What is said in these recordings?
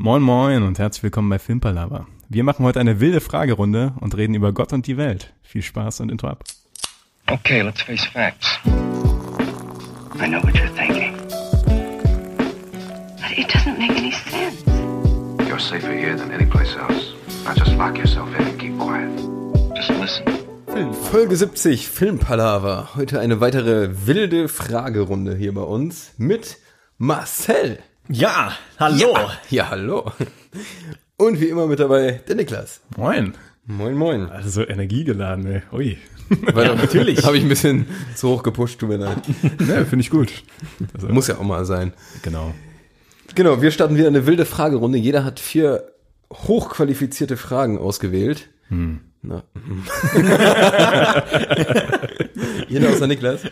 Moin Moin und herzlich willkommen bei Filmpalava. Wir machen heute eine wilde Fragerunde und reden über Gott und die Welt. Viel Spaß und Intro ab. Okay, let's face facts. I know what you're thinking. But it doesn't make any sense. You're safer here than any place else. Now just lock yourself in and keep quiet. Just listen. Folge 70 Filmpalava. Heute eine weitere wilde Fragerunde hier bei uns mit Marcel. Ja, hallo. Ja, ja, hallo. Und wie immer mit dabei der Niklas. Moin. Moin, moin. Also so energiegeladen, ey. Ui. Weil natürlich. Habe ich ein bisschen zu hoch gepusht, tut mir leid. Ja, finde ich gut. Also, Muss ja auch mal sein. Genau. Genau, wir starten wieder eine wilde Fragerunde. Jeder hat vier hochqualifizierte Fragen ausgewählt. Na, hm. Jeder außer Niklas.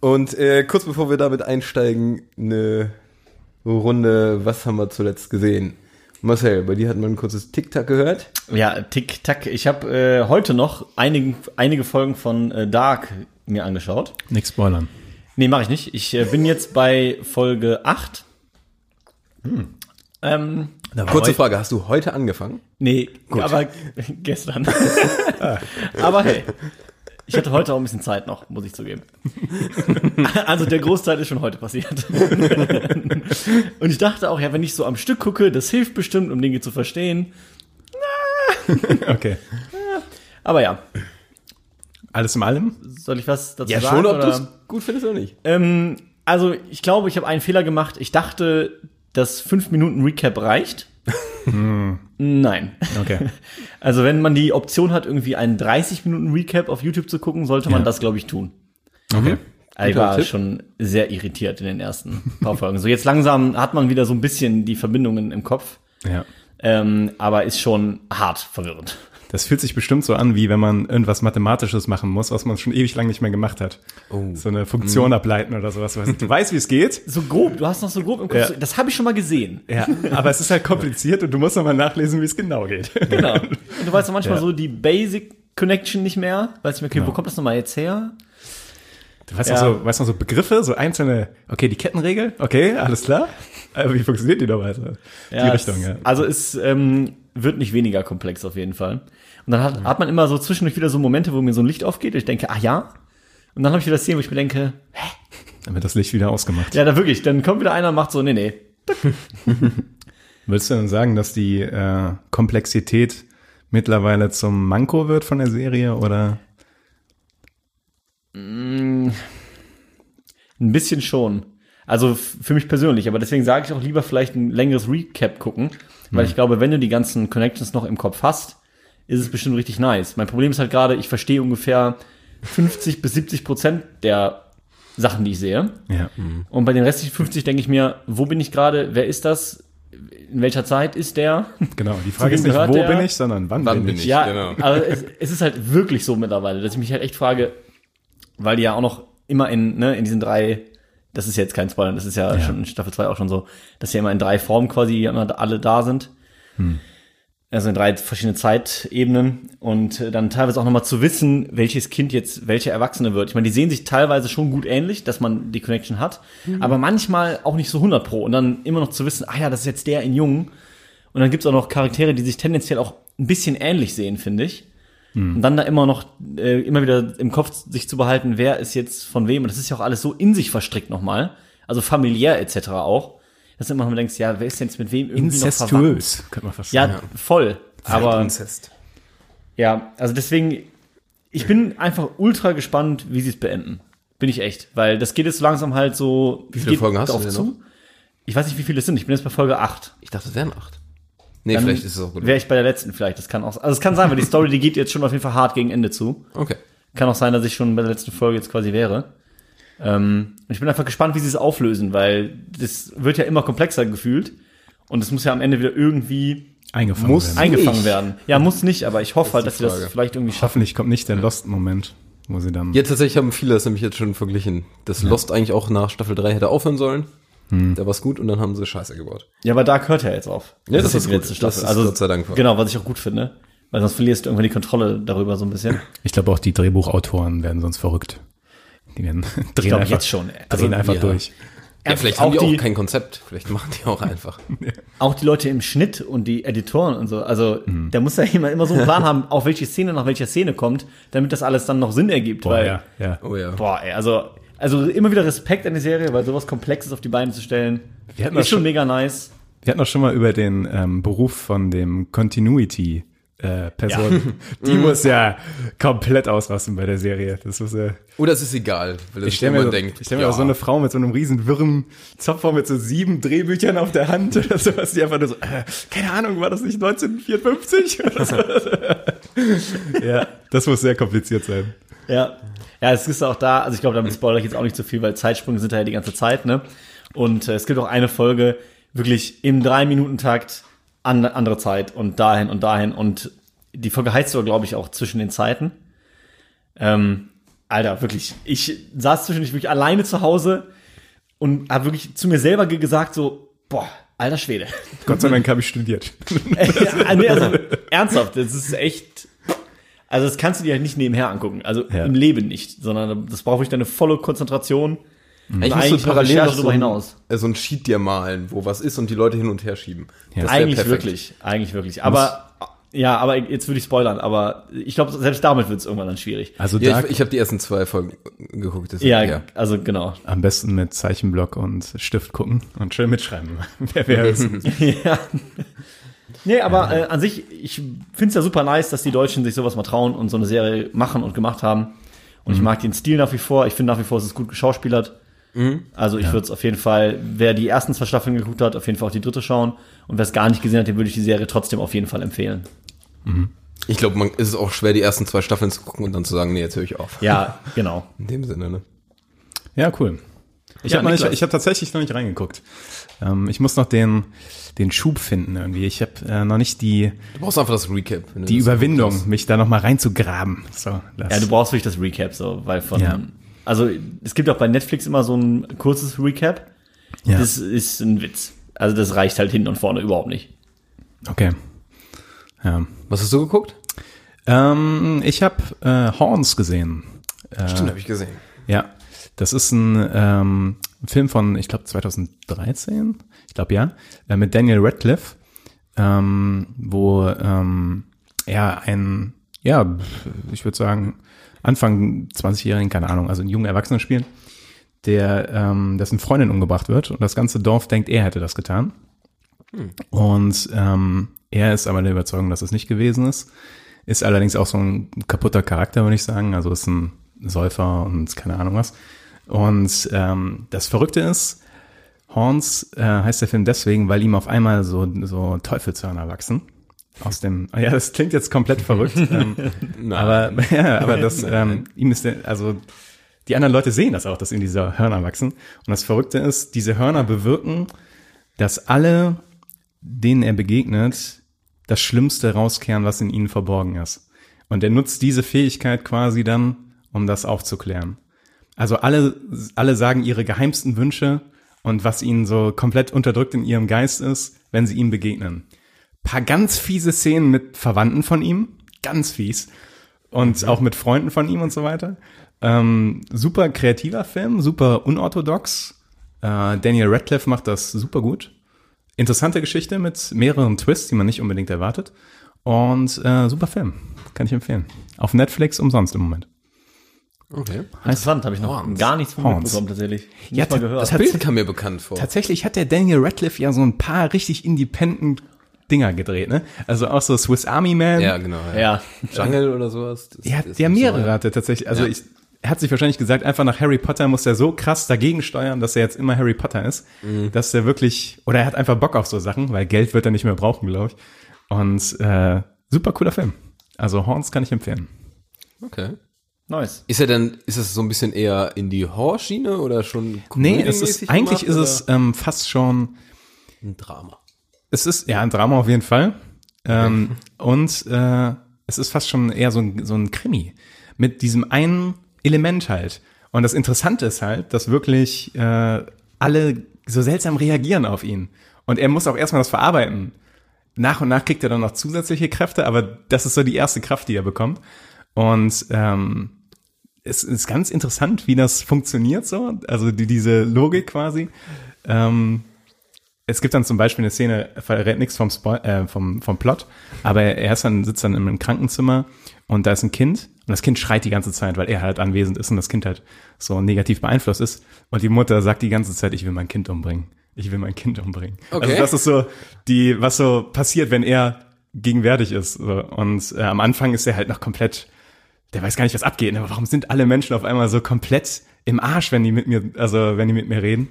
Und äh, kurz bevor wir damit einsteigen, eine Runde, was haben wir zuletzt gesehen? Marcel, bei dir hat man ein kurzes Tick-Tack gehört. Ja, Tick-Tack. Ich habe äh, heute noch einige, einige Folgen von äh, Dark mir angeschaut. Nix spoilern. Nee, mache ich nicht. Ich äh, bin jetzt bei Folge 8. Ähm, Kurze Frage, hast du heute angefangen? nee, aber gestern. aber hey, ich hatte heute auch ein bisschen Zeit noch, muss ich zugeben. also der Großteil ist schon heute passiert. Und ich dachte auch, ja, wenn ich so am Stück gucke, das hilft bestimmt, um Dinge zu verstehen. Okay. Aber ja, Alles in allem? soll ich was dazu Ja, sagen? schon, ob du es gut findest oder nicht. Ähm, also, ich glaube, ich habe einen Fehler gemacht. Ich dachte, dass 5 Minuten Recap reicht. Nein. Okay. Also, wenn man die Option hat, irgendwie einen 30 Minuten Recap auf YouTube zu gucken, sollte man Ja. das, glaube ich, tun. Okay. Also Ich war Tipp. schon sehr irritiert in den ersten paar Folgen. So, jetzt langsam hat man wieder so ein bisschen die Verbindungen im Kopf. Ja. Ähm, aber ist schon hart verwirrend. Das fühlt sich bestimmt so an, wie wenn man irgendwas Mathematisches machen muss, was man schon ewig lang nicht mehr gemacht hat. Oh. So eine Funktion ableiten oder sowas. Du weißt, wie es geht. So grob, du hast noch so grob im Kopf. Ja. Das habe ich schon mal gesehen. Ja, aber es ist halt kompliziert und du musst nochmal nachlesen, wie es genau geht. Genau. Und du weißt auch manchmal Ja. so die Basic Connection nicht mehr. Weißt du, okay, wo Genau. kommt das nochmal jetzt her? Du weißt Ja. noch so, weißt noch so Begriffe, so einzelne, okay, die Kettenregel, okay, alles klar. Aber wie funktioniert die dabei? So? die Richtung, es, ja. Also es ähm, wird nicht weniger komplex auf jeden Fall. Und dann hat, hat man immer so zwischendurch wieder so Momente, wo mir so ein Licht aufgeht und ich denke, ach ja. Und dann habe ich wieder Szenen, wo ich mir denke, Dann wird das Licht wieder ausgemacht. ja, da wirklich, dann kommt wieder einer und macht so, nee, nee. Würdest du dann sagen, dass die äh, Komplexität mittlerweile zum Manko wird von der Serie oder? Ein bisschen schon. Also für mich persönlich, aber deswegen sage ich auch lieber vielleicht ein längeres Recap gucken, weil ich glaube, wenn du die ganzen Connections noch im Kopf hast, ist es bestimmt richtig nice. Mein Problem ist halt gerade, ich verstehe ungefähr 50 bis 70 Prozent der Sachen, die ich sehe. Ja. Und bei den restlichen 50 denke ich mir, wo bin ich gerade? Wer ist das? In welcher Zeit ist der? Genau. Die Frage ist nicht, wo der? bin ich, sondern wann, Wann bin bin ich. ich? Ja, genau. aber es, es ist halt wirklich so mittlerweile, dass ich mich halt echt frage, weil die ja auch noch immer in, ne, in diesen drei, das ist jetzt kein Spoiler, das ist ja, schon in Staffel 2 auch schon so, dass sie immer in drei Formen quasi immer alle da sind. Also in drei verschiedene Zeitebenen. Und dann teilweise auch nochmal zu wissen, welches Kind jetzt welche Erwachsene wird. Ich meine, die sehen sich teilweise schon gut ähnlich, dass man die Connection hat, aber manchmal auch nicht so 100 pro. Und dann immer noch zu wissen, ah ja, das ist jetzt der in Jung und dann gibt's auch noch Charaktere, die sich tendenziell auch ein bisschen ähnlich sehen, finde ich. Und dann da immer noch, äh, immer wieder im Kopf sich zu behalten, wer ist jetzt von wem. Und das ist ja auch alles so in sich verstrickt nochmal. Also familiär etc. auch. Dass du immer noch denkst, ja, wer ist denn jetzt mit wem irgendwie noch verwandt? Incestuös, könnte man fast Ja, voll. Aber Inzest. ja, also deswegen, ich bin einfach ultra gespannt, wie sie es beenden. Bin ich echt. Weil das geht jetzt langsam halt so. Wie viele Folgen hast du denn noch? Ich weiß nicht, wie viele es sind. Ich bin jetzt bei Folge 8. Ich dachte, es wären acht. Nee, Dann vielleicht ist es auch gut. Wäre ich bei der letzten vielleicht. Das kann auch. Also es kann sein, weil die Story, die geht jetzt schon auf jeden Fall hart gegen Ende zu. Okay. Kann auch sein, dass ich schon bei der letzten Folge jetzt quasi wäre. Ähm, ich bin einfach gespannt, wie sie es auflösen, weil das wird ja immer komplexer gefühlt. Und es muss ja am Ende wieder irgendwie Eingefangen Muss werden. eingefangen werden. Ja, muss nicht, aber ich hoffe halt, dass sie das vielleicht irgendwie schaffen. Hoffentlich kommt nicht der Lost-Moment, wo sie dann. Ja, tatsächlich haben viele das nämlich jetzt schon verglichen, dass Lost eigentlich auch nach Staffel 3 hätte aufhören sollen. Da war's gut und dann haben sie Scheiße gebaut. Ja, aber Dark hört ja jetzt auf. Ja, das ist die gut. letzte Staffel. Das ist also, Gott sei Dank. Genau, was ich auch gut finde. Weil sonst verlierst du irgendwann die Kontrolle darüber so ein bisschen. Ich glaube auch die Drehbuchautoren werden sonst verrückt. Die werden drehen glaub, einfach, jetzt schon. Drehen Also, einfach ja. durch. Ja, vielleicht haben die auch kein Konzept. Vielleicht machen die auch einfach. Auch die Leute im Schnitt und die Editoren und so. Also, der muss ja immer, immer so einen Plan haben, auf welche Szene nach welcher Szene kommt, damit das alles dann noch Sinn ergibt. Boah, weil, ja, ja. Oh ja. Boah, ey, also, also immer wieder Respekt an die Serie, weil sowas Komplexes auf die Beine zu stellen, Wir hatten ist schon schon- mega nice. Wir hatten auch schon mal über den ähm, Beruf von dem Continuity äh, Person. Die muss ja komplett ausrasten bei der Serie. Das muss ja. Oder es ist egal, weil Ich stelle mir, so, denkt. ich stell mir auch so eine Frau mit so einem riesen wirren Zopf vor mit so sieben Drehbüchern auf der Hand oder sowas, die einfach nur so, äh, keine Ahnung, war das nicht 1954 oder so? ja, das muss sehr kompliziert sein. Ja. Ja, es ist auch da, also ich glaube, damit spoilere ich jetzt auch nicht so viel, weil Zeitsprünge sind da ja die ganze Zeit, ne? Und äh, es gibt auch eine Folge, wirklich im Drei-Minuten-Takt an andere Zeit und dahin und dahin. Und die Folge heißt sogar, glaube ich, auch zwischen den Zeiten. Ähm, Alter, wirklich, ich saß zwischendurch wirklich alleine zu Hause und habe wirklich zu mir selber ge- gesagt, so, boah, alter Schwede. Gott sei Dank habe ich studiert. Nee, also, ernsthaft, das ist echt. Also, das kannst du dir halt nicht nebenher angucken. Also Ja. im Leben nicht, sondern das braucht wirklich deine volle Konzentration. Eigentlich musst du noch parallel noch so darüber ein, hinaus. äh, so ein Sheet dir malen, wo was ist und die Leute hin und her schieben. Das wär Eigentlich perfekt. wirklich, eigentlich wirklich. Aber ja, aber jetzt würde ich spoilern. Aber ich glaube, selbst damit wird es irgendwann dann schwierig. Also Ja, ich, ich habe die ersten zwei Folgen geguckt. deshalb, Ja, also genau. am besten mit Zeichenblock und Stift gucken und schön mitschreiben. Wer wäre es? ja. Nee, aber äh, an sich, ich finde es ja super nice, dass die Deutschen sich sowas mal trauen und so eine Serie machen und gemacht haben. Und ich mag den Stil nach wie vor. Ich finde nach wie vor, es ist gut geschauspielert. Also ich würde es auf jeden Fall, wer die ersten zwei Staffeln geguckt hat, auf jeden Fall auch die dritte schauen. Und wer es gar nicht gesehen hat, dem würde ich die Serie trotzdem auf jeden Fall empfehlen. Ich glaube, man ist es auch schwer, die ersten zwei Staffeln zu gucken und dann zu sagen, nee, jetzt höre ich auf. Ja, genau. In dem Sinne, ne? Ja, cool. Ich Ja, habe hab tatsächlich noch nicht reingegucht. Ähm, ich muss noch den, den Schub finden irgendwie. Ich habe äh, noch nicht die, Du brauchst einfach das Recap. die das Überwindung, geguckt mich da noch mal reinzugraben. So, Ja, du brauchst wirklich das Recap so, weil von, Ja. also es gibt auch bei Netflix immer so ein kurzes Recap. ja. Das ist ein Witz. Also das reicht halt hinten und vorne überhaupt nicht. okay. Ja. Was hast du geguckt? Ähm, ich habe äh, Horns gesehen. Stimmt, habe ich gesehen. Ja, das ist ein ähm, Film von, ich glaube, 2013. Ich glaube, ja. Äh, mit Daniel Radcliffe, ähm, wo ähm, er ein, ja, ich würde sagen, Anfang 20-Jährigen, keine Ahnung, also einen jungen Erwachsenen spielt, der, ähm, dessen Freundin umgebracht wird und das ganze Dorf denkt, er hätte das getan. Und ähm, er ist aber der Überzeugung, dass es nicht gewesen ist. Ist allerdings auch so ein kaputter Charakter, würde ich sagen. Also ist ein Säufer und keine Ahnung was. Und ähm, das Verrückte ist, Horns äh, heißt der Film deswegen, weil ihm auf einmal so, so Teufelshörner wachsen. Aus dem, ja, das klingt jetzt komplett verrückt. ähm, aber, ja, aber das, ähm, ihm ist der, also, die anderen Leute sehen das auch, dass ihm diese Hörner wachsen. Und das Verrückte ist, diese Hörner bewirken, dass alle, denen er begegnet, das Schlimmste rauskehren, was in ihnen verborgen ist. Und er nutzt diese Fähigkeit quasi dann, um das aufzuklären. Also alle, alle sagen ihre geheimsten Wünsche und was ihnen so komplett unterdrückt in ihrem Geist ist, wenn sie ihm begegnen. Paar ganz fiese Szenen mit Verwandten von ihm, ganz fies. Und auch mit Freunden von ihm und so weiter. Ähm, super kreativer Film, super unorthodox. Äh, Daniel Radcliffe macht das super gut. Interessante Geschichte mit mehreren Twists, die man nicht unbedingt erwartet. Und äh, super Film. Kann ich empfehlen. Auf Netflix umsonst im Moment. Okay. Interessant, habe ich noch Horns. gar nichts von Horns. mitbekommen tatsächlich. Ja, Nicht mal ta- gehört. Das Bild kam mir bekannt vor. Tatsächlich hat der Daniel Radcliffe ja so ein paar richtig independent Dinger gedreht, ne? Also auch so Swiss Army Man. Ja, genau. ja, Jungle oder sowas. Das- Er ja so, mehrere ja. hatte tatsächlich. Also Ja. ich, er hat sich wahrscheinlich gesagt, einfach nach Harry Potter muss er so krass dagegen steuern, dass er jetzt immer Harry Potter ist. Mhm. Dass er wirklich, oder er hat einfach Bock auf so Sachen, weil Geld wird er nicht mehr brauchen, glaube ich. Und äh, super cooler Film. Also Horns kann ich empfehlen. Okay. Nice. Ist er denn, ist es so ein bisschen eher in die Horrorschiene oder schon Nee, es ist, eigentlich gemacht, ist es ähm, fast schon, ein Drama. es ist ja ein Drama auf jeden Fall. Ähm, und äh, es ist fast schon eher so ein, so ein Krimi. Mit diesem einen Element halt. Und das Interessante ist halt, dass wirklich äh, alle so seltsam reagieren auf ihn. Und er muss auch erstmal das verarbeiten. Nach und nach kriegt er dann noch zusätzliche Kräfte, aber das ist so die erste Kraft, die er bekommt. Und ähm, es ist ganz interessant, wie das funktioniert so, also die, diese Logik quasi. Ähm, es gibt dann zum Beispiel eine Szene, verrät nichts vom, Spo äh, vom, vom Plot, aber er ist dann, sitzt dann in einem Krankenzimmer und da ist ein Kind und das Kind schreit die ganze Zeit, weil er halt anwesend ist und das Kind halt so negativ beeinflusst ist. Und die Mutter sagt die ganze Zeit, ich will mein Kind umbringen. Ich will mein Kind umbringen. Okay. Also das ist so die, was so passiert, wenn er gegenwärtig ist. So. Und äh, am Anfang ist er halt noch komplett, der weiß gar nicht, was abgeht. Aber warum sind alle Menschen auf einmal so komplett im Arsch, wenn die mit mir, also wenn die mit mir reden?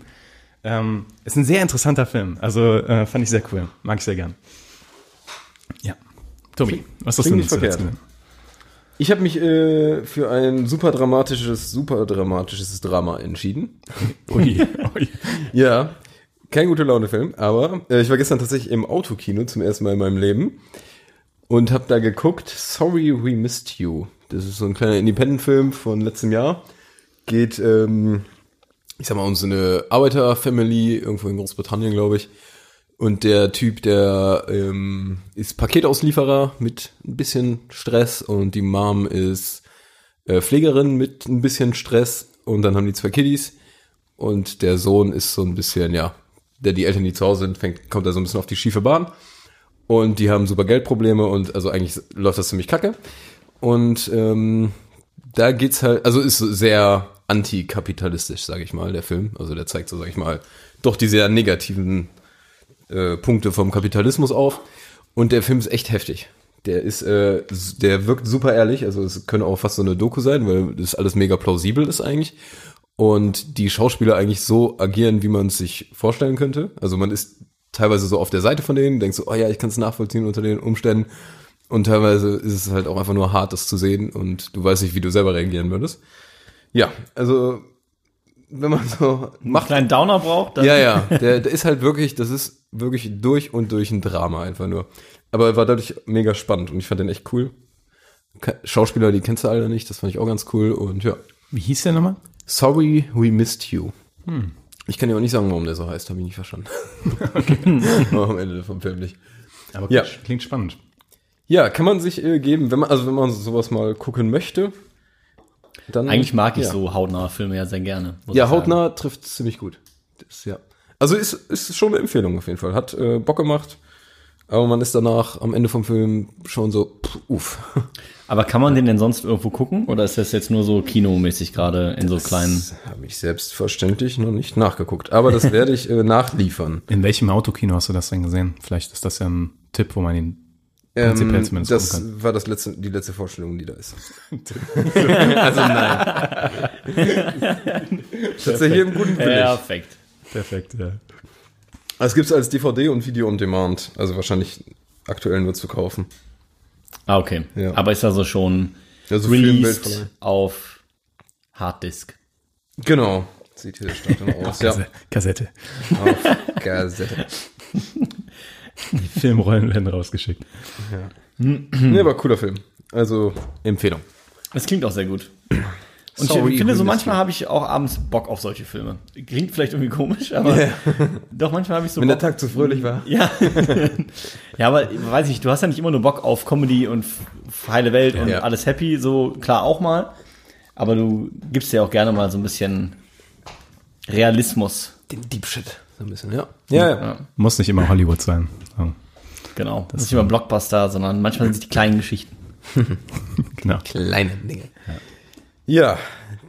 Ähm, ist ein sehr interessanter Film. Also äh, fand ich sehr cool. Mag ich sehr gern. Ja. Tobi, was hast du denn verkehrt. gesehen? Ich habe mich äh, für ein super dramatisches, super dramatisches Drama entschieden. Ui, ui. Ja, kein guter Laune-Film, aber äh, ich war gestern tatsächlich im Autokino zum ersten Mal in meinem Leben und habe da geguckt, Sorry We Missed You. Das ist so ein kleiner Independent-Film von letztem Jahr. Geht, ähm, ich sag mal, um so eine Arbeiter-Family, irgendwo in Großbritannien, glaube ich. Und der Typ, der ähm, ist Paketauslieferer mit ein bisschen Stress und die Mom ist äh, Pflegerin mit ein bisschen Stress und dann haben die zwei Kiddies und der Sohn ist so ein bisschen, ja, der die Eltern, die zu Hause sind, fängt, kommt da so ein bisschen auf die schiefe Bahn und die haben super Geldprobleme und also eigentlich läuft das ziemlich kacke und ähm, da geht's halt, also ist sehr antikapitalistisch, sage ich mal, der Film. Also der zeigt so, sage ich mal, doch die sehr negativen äh, Punkte vom Kapitalismus auf. Und der Film ist echt heftig. Der ist, äh, der wirkt super ehrlich. Also es könnte auch fast so eine Doku sein, weil das alles mega plausibel ist eigentlich. Und die Schauspieler eigentlich so agieren, wie man es sich vorstellen könnte. Also man ist teilweise so auf der Seite von denen, denkt so, oh ja, ich kann es nachvollziehen unter den Umständen. Und teilweise ist es halt auch einfach nur hart, das zu sehen und du weißt nicht, wie du selber reagieren würdest. Ja, also wenn man so Einen macht, kleinen Downer braucht, dann ja, ja, der, der ist halt wirklich, das ist wirklich durch und durch ein Drama einfach nur. Aber er war dadurch mega spannend und ich fand den echt cool. Schauspieler, die kennst du alle nicht, das fand ich auch ganz cool und ja. Wie hieß der nochmal? Sorry, we missed you. Ich kann ja auch nicht sagen, warum der so heißt, habe ich nicht verstanden. Aber am Ende vom Film nicht. Aber Ja. klingt spannend. Ja, kann man sich äh, geben, wenn man, also wenn man sowas mal gucken möchte, dann. eigentlich mag ich ja. so hautnahe Filme ja sehr gerne. Ja, hautnah trifft ziemlich gut. Das, ja. Also ist, ist schon eine Empfehlung auf jeden Fall. Hat äh, Bock gemacht, aber man ist danach am Ende vom Film schon so, pff, uff. Aber kann man den denn sonst irgendwo gucken? Oder ist das jetzt nur so kinomäßig gerade in so kleinen? Das habe ich selbstverständlich noch nicht nachgeguckt. Aber das werde ich äh, nachliefern. In welchem Autokino hast du das denn gesehen? Vielleicht ist das ja ein Tipp, wo man ihn Ähm, zumindest das war das letzte, die letzte Vorstellung, die da ist. also nein. Tatsächlich im guten Willig. Perfekt. Perfekt, ja. Also es gibt es als DVD und Video on Demand. Also wahrscheinlich aktuell nur zu kaufen. Ah, okay. Ja. Aber ist also schon Also released auf Harddisk. Genau. Sieht hier stark dann aus. ja, Kasse- Kassette. auf Kassette. Die Filmrollen werden rausgeschickt. Nee, aber cooler Film. Also Empfehlung. Das klingt auch sehr gut. Und Sorry, ich finde, so manchmal habe ich auch abends Bock auf solche Filme. Klingt vielleicht irgendwie komisch, aber Ja. doch manchmal habe ich so Wenn der Bock. Tag zu fröhlich war. Ja. ja, aber weiß ich, du hast ja nicht immer nur Bock auf Comedy und heile Welt und Ja. alles happy, so klar auch mal. Aber du gibst ja auch gerne mal so ein bisschen Realismus. Den Deep Shit. So ein bisschen, ja. Ja, ja. Ja, Muss nicht immer Hollywood sein. So, genau. Das ist nicht immer Blockbuster, sondern manchmal sind es die kleinen Geschichten. genau. Kleine Dinge. Ja.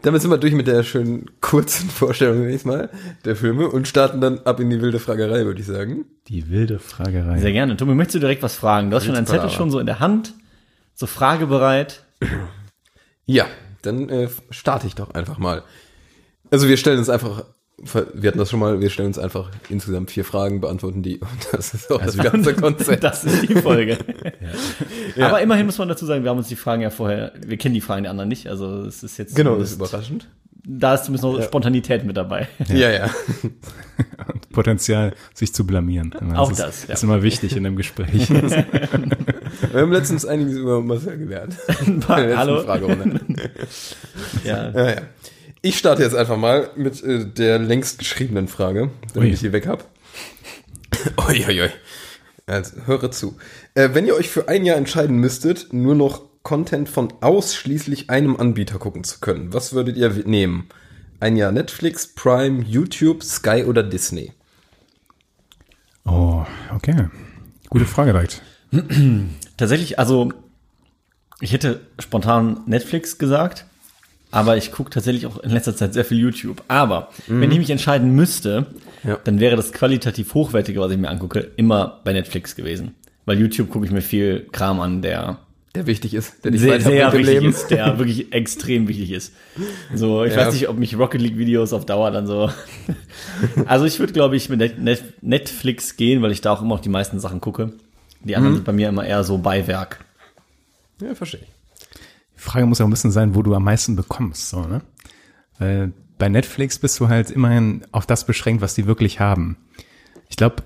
damit sind wir durch mit der schönen kurzen Vorstellung nächstes Mal der Filme und starten dann ab in die wilde Fragerei, würde ich sagen. Die wilde Fragerei. Sehr gerne. Tobi, möchtest du direkt was fragen? Du hast schon einen Zettel schon so in der Hand, so fragebereit. Ja, dann äh, starte ich doch einfach mal. Also wir stellen uns einfach, wir hatten das schon mal, wir stellen uns einfach insgesamt vier Fragen, beantworten die und das ist auch das ganze Konzept. Das ist die Folge. Aber immerhin muss man dazu sagen, wir haben uns die Fragen ja vorher, wir kennen die Fragen der anderen nicht, also es ist jetzt Genau, das ist überraschend. da ist zumindest noch Spontanität mit dabei. Ja, ja. Und Potenzial, sich zu blamieren. Auch ist, das, ja. ist immer wichtig in einem Gespräch. Wir haben letztens einiges über Marcel gelernt. Ein paar, In der letzten hallo. Fragerunde. Ja. Ja, ja. Ich starte jetzt einfach mal mit äh, der längst geschriebenen Frage, damit Ui. ich die weg hab. Ui, ui, ui. Also, höre zu. Äh, wenn ihr euch für ein Jahr entscheiden müsstet, nur noch Content von ausschließlich einem Anbieter gucken zu können, was würdet ihr nehmen? Ein Jahr Netflix, Prime, YouTube, Sky oder Disney? Oh, okay. Gute Frage direkt. Tatsächlich, also ich hätte spontan Netflix gesagt, aber ich gucke tatsächlich auch in letzter Zeit sehr viel YouTube. Aber wenn ich mich entscheiden müsste, Ja. dann wäre das qualitativ hochwertige, was ich mir angucke, immer bei Netflix gewesen. Weil YouTube gucke ich mir viel Kram an, der Der wichtig ist, der dich sehr, sehr wichtig Leben. ist, der wirklich extrem wichtig ist. So, ich Ja. weiß nicht, ob mich Rocket League Videos auf Dauer dann so. also ich würde, glaube ich, mit Net- Net- Netflix gehen, weil ich da auch immer auch die meisten Sachen gucke. Die Mhm. anderen sind bei mir immer eher so Beiwerk. Ja, verstehe ich. Frage muss ja auch ein bisschen sein, wo du am meisten bekommst, so, ne? Weil bei Netflix bist du halt immerhin auf das beschränkt, was die wirklich haben. Ich glaube,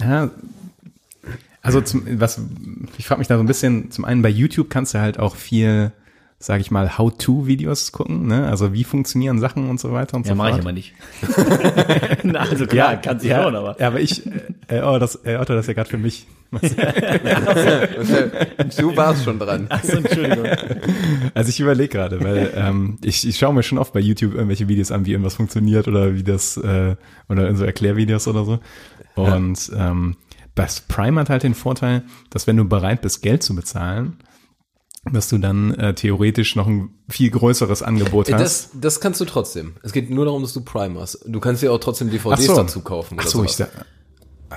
ja, also zum, was, ich frage mich da so ein bisschen, zum einen bei YouTube kannst du halt auch viel, sage ich mal, How-to-Videos gucken, ne? Also wie funktionieren Sachen und so weiter und Ja, so mache ich fort. aber nicht. Na, also klar, kann sich ja, schon, aber. Ja, aber ich, äh, oh, das, äh, Otto, das ist ja gerade für mich. Du warst schon dran. Achso, Entschuldigung. Also ich überlege gerade, weil ähm, ich, ich schaue mir schon oft bei YouTube irgendwelche Videos an, wie irgendwas funktioniert oder wie das, äh, oder in so Erklärvideos oder so. Und ähm, das Prime hat halt den Vorteil, dass wenn du bereit bist, Geld zu bezahlen, dass du dann äh, theoretisch noch ein viel größeres Angebot hast. Das, das kannst du trotzdem. Es geht nur darum, dass du Prime hast. Du kannst dir auch trotzdem DVDs Ach so. dazu kaufen. Ach oder so, ich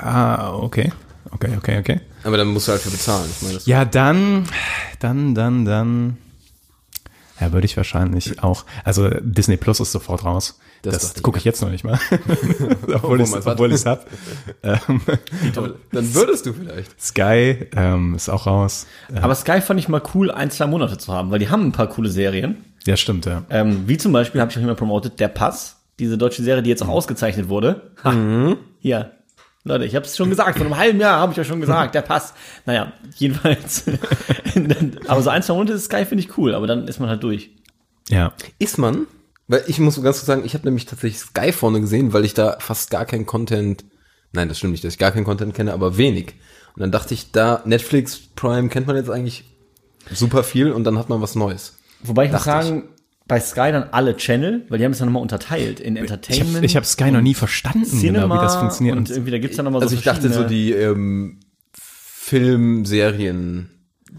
ah, okay. Okay, okay, okay. Aber dann musst du halt für bezahlen. Ich meine, Ja, dann, dann, dann, dann. Ja, würde ich wahrscheinlich auch. Also Disney Plus ist sofort raus. Das Das, gucke ich jetzt noch nicht mal. obwohl ich man's obwohl hat. ich's hab. Ähm, aber dann würdest du vielleicht. Sky ähm, ist auch raus. Äh, Aber Sky fand ich mal cool, ein, zwei Monate zu haben, weil die haben ein paar coole Serien. ja, stimmt, ja. Ähm, wie zum Beispiel, habe ich auch immer promotet, Der Pass. Diese deutsche Serie, die jetzt auch ausgezeichnet wurde. Ha, Hier. Leute, ich habe es schon gesagt, vor einem halben Jahr habe ich euch schon gesagt, der Pass. Naja, jedenfalls. aber so ein, zwei Monate ist Sky finde ich cool, aber dann ist man halt durch. Ja. Ist man? Weil ich muss ganz kurz sagen, ich habe nämlich tatsächlich Sky vorne gesehen, weil ich da fast gar kein Content, nein, das stimmt nicht, dass ich gar keinen Content kenne, aber wenig. Und dann dachte ich, da Netflix, Prime kennt man jetzt eigentlich super viel und dann hat man was Neues. Wobei ich muss sagen, bei Sky dann alle Channel, weil die haben es dann nochmal unterteilt in Ich Entertainment. habe ich hab Sky noch nie verstanden, Cinema genau, wie das funktioniert. und irgendwie da gibt's dann nochmal Also so ich dachte so die ähm, Film, Serien,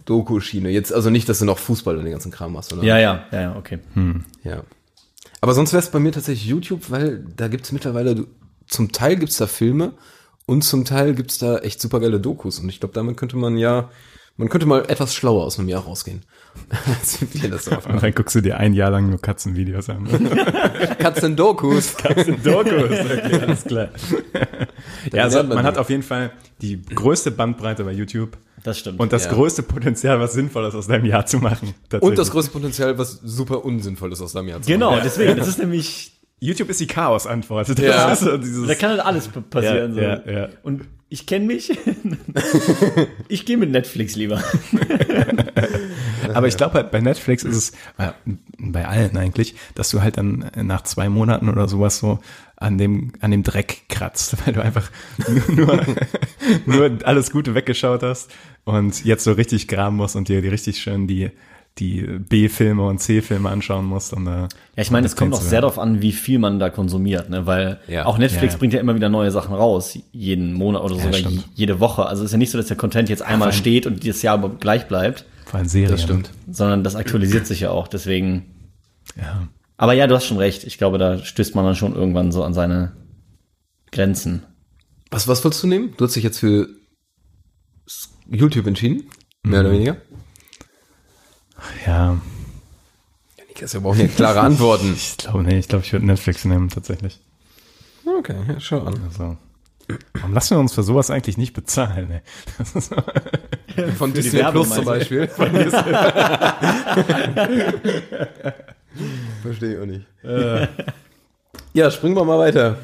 Doku-Schiene. Jetzt also nicht, dass du noch Fußball und den ganzen Kram hast, sondern Ja, ja, ja, ja, okay. Ja. Aber sonst wäre es bei mir tatsächlich YouTube, weil da gibt's mittlerweile, zum Teil gibt's da Filme und zum Teil gibt's da echt supergeile Dokus. Und ich glaube, damit könnte man ja, man könnte mal etwas schlauer aus einem Jahr rausgehen. Das oft und dann guckst du dir ein Jahr lang nur Katzenvideos an. Katzen-Dokus. Dokus, okay, alles klar. ja, also man man hat auf jeden Fall die größte Bandbreite bei YouTube Das stimmt. und das Ja. größte Potenzial, was sinnvoll ist, aus deinem Jahr zu machen. Und das größte Potenzial, was super unsinnvoll ist aus deinem Jahr. zu genau, machen. deswegen, das ist nämlich, YouTube ist die Chaos-Antwort. Das Ja. ist so dieses, da kann halt alles passieren. Ja, so. ja, ja. Und ich kenne mich. ich gehe mit Netflix lieber. Aber ich glaube halt bei Netflix ist es, äh, bei allen eigentlich, dass du halt dann nach zwei Monaten oder sowas so an dem, an dem Dreck kratzt, weil du einfach nur, nur alles Gute weggeschaut hast und jetzt so richtig graben musst und dir die richtig schön die, die B-Filme und C-Filme anschauen musst. Und, äh, Ja, ich meine, es kommt auch sehr darauf an, wie viel man da konsumiert, ne? weil Ja. auch Netflix Ja, ja. bringt ja immer wieder neue Sachen raus, jeden Monat oder sogar stimmt. je- jede Woche. Also es ist ja nicht so, dass der Content jetzt einmal steht und dieses Jahr aber gleich bleibt, Vor allem Serien. Das stimmt. sondern das aktualisiert sich ja auch. Deswegen. Ja. Aber ja, du hast schon recht. Ich glaube, da stößt man dann schon irgendwann so an seine Grenzen. Was, was wolltest du nehmen? Du hast dich jetzt für YouTube entschieden? Mehr oder weniger? Ja, Niklas, wir brauchen hier klare Antworten. ich glaube, nee, ich glaube, ich würde Netflix nehmen, tatsächlich. Okay, ja, schau an. Also, warum lassen wir uns für sowas eigentlich nicht bezahlen? Ey? Von Disney Werbung Plus zum Beispiel. Verstehe ich auch nicht. Ja, springen wir mal weiter.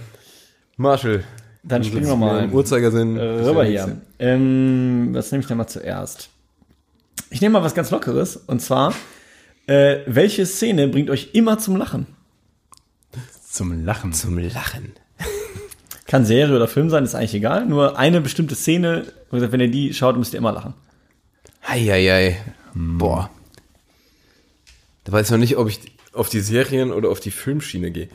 Marshall. Dann springen wir mal Im Uhrzeigersinn. äh, rüber hier. Ähm, was nehme ich denn mal zuerst? Ich nehme mal was ganz Lockeres. Und zwar, äh, welche Szene bringt euch immer zum Lachen? Zum Lachen. Zum Lachen. Kann Serie oder Film sein, ist eigentlich egal. Nur eine bestimmte Szene, wenn ihr die schaut, müsst ihr immer lachen. Eieiei. Boah. Da weiß ich noch nicht, ob ich auf die Serien oder auf die Filmschiene gehe.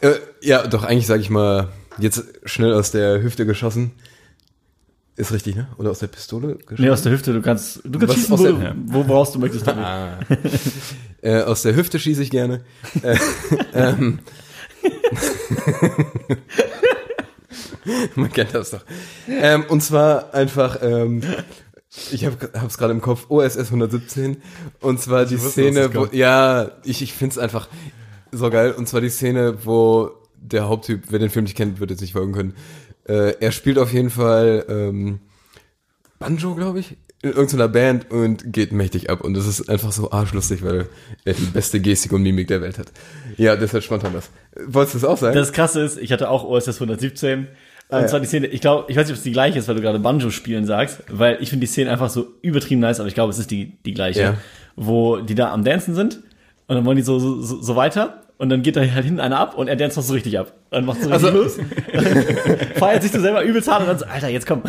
Äh, ja, doch, eigentlich sage ich mal, jetzt schnell aus der Hüfte geschossen. Ist richtig, ne? Oder aus der Pistole geschossen? Nee, aus der Hüfte, du kannst, du kannst Was schießen, aus wo, der- wo brauchst du möchtest. Ah. äh, aus der Hüfte schieße ich gerne. Äh, ähm. Man kennt das doch. Ähm, und zwar einfach, ähm, ich habe es gerade im Kopf, OSS 117. Und zwar die wusste, Szene, wo, ja, ich, ich finde es einfach so geil. Und zwar die Szene, wo der Haupttyp, wer den Film nicht kennt, wird jetzt nicht folgen können. Äh, er spielt auf jeden Fall ähm, Banjo, glaube ich, in irgendeiner Band und geht mächtig ab. Und das ist einfach so arschlustig, weil er die beste Gestik und Mimik der Welt hat. Ja, deshalb spontan das. Wolltest du das auch sagen? Das krasse ist, ich hatte auch OSS 117. Und Ah, ja. zwar die Szene, ich glaube, ich weiß nicht, ob es die gleiche ist, weil du gerade Banjo spielen sagst, weil ich finde die Szene einfach so übertrieben nice, aber ich glaube, es ist die, die gleiche. Ja. Wo die da am Dancen sind und dann wollen die so, so, so weiter und dann geht da halt hinten einer ab und er danst noch so richtig ab. Dann macht so richtig Also- los. Feiert sich so selber übelst hart und dann so, Alter, jetzt komm.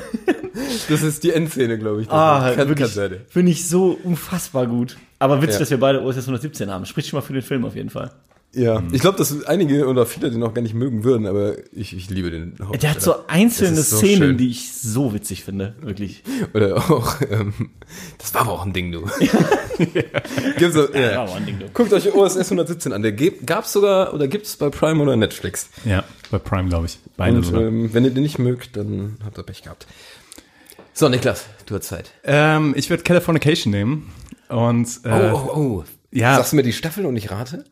Das ist die Endszene, glaube ich. Ah, wirklich, sein. finde ich so unfassbar gut. Aber witzig, Ja. dass wir beide OSS 117 haben. Spricht schon mal für den Film auf jeden Fall. Ja, ich glaube, dass einige oder viele den auch gar nicht mögen würden, aber ich, ich liebe den Hauptdarsteller. Der hat so einzelne so Szenen, schön. die ich so witzig finde. Wirklich. Oder auch, ähm, das war aber auch ein Ding, du. Gibt's so, ja. Ja, war ein Ding, du. Guckt euch OSS 117 an. Der gab's sogar, oder gibt's bei Prime oder Netflix. Ja, bei Prime, glaube ich. Beide Und sogar. ähm, wenn ihr den nicht mögt, dann habt ihr Pech gehabt. So, Niklas, du hast Zeit. Ähm, ich würde Californication nehmen. Und äh, oh, oh, oh. ja. Sagst du mir die Staffel und ich rate?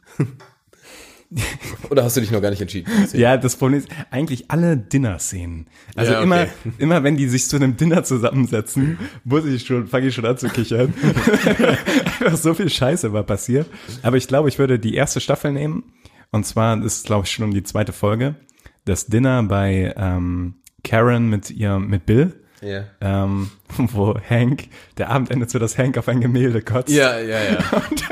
Oder hast du dich noch gar nicht entschieden? Ja, das Problem ist eigentlich alle Dinner-Szenen. Also Ja, okay. immer, immer wenn die sich zu einem Dinner zusammensetzen, muss ich schon, fange ich schon an zu kichern. Einfach so viel Scheiße war passiert. Aber ich glaube, ich würde die erste Staffel nehmen. Und zwar das ist, glaube ich, schon die zweite Folge. Das Dinner bei ähm, Karen mit ihr, mit Bill. Ja. Ähm, wo Hank, der Abend endet so, dass Hank auf ein Gemälde kotzt. Ja, ja, ja. Und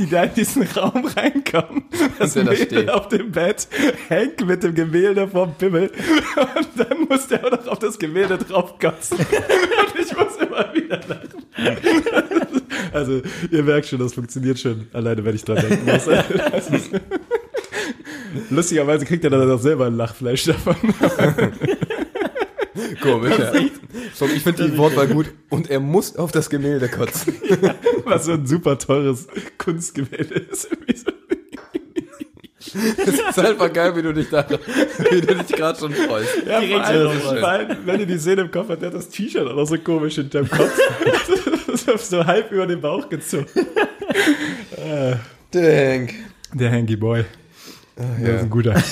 die da in diesen Raum reinkommen. Das da Mädel steht. auf dem Bett, Hank mit dem Gemälde vom Pimmel. Und dann muss der auch noch auf das Gemälde draufkotzen. Und ich muss immer wieder lachen. Also, ihr merkt schon, das funktioniert schon, alleine wenn ich dran denken muss. Lustigerweise kriegt er dann auch selber ein Lachfleisch davon. Komisch, ja. So, ich finde die Wortwahl gut. Und er muss auf das Gemälde kotzen. Was so ein super teures Kunstgemälde ist. Das ist einfach geil, wie du dich da, wie du dich gerade schon freust. Ja, vor allem, vor allem, wenn ihr die Szene im Kopf hat, der hat das T-Shirt auch noch so komisch hinterm Kopf. so, so halb über den Bauch gezogen. Denk. Der Hanky Boy. Der ist ein guter.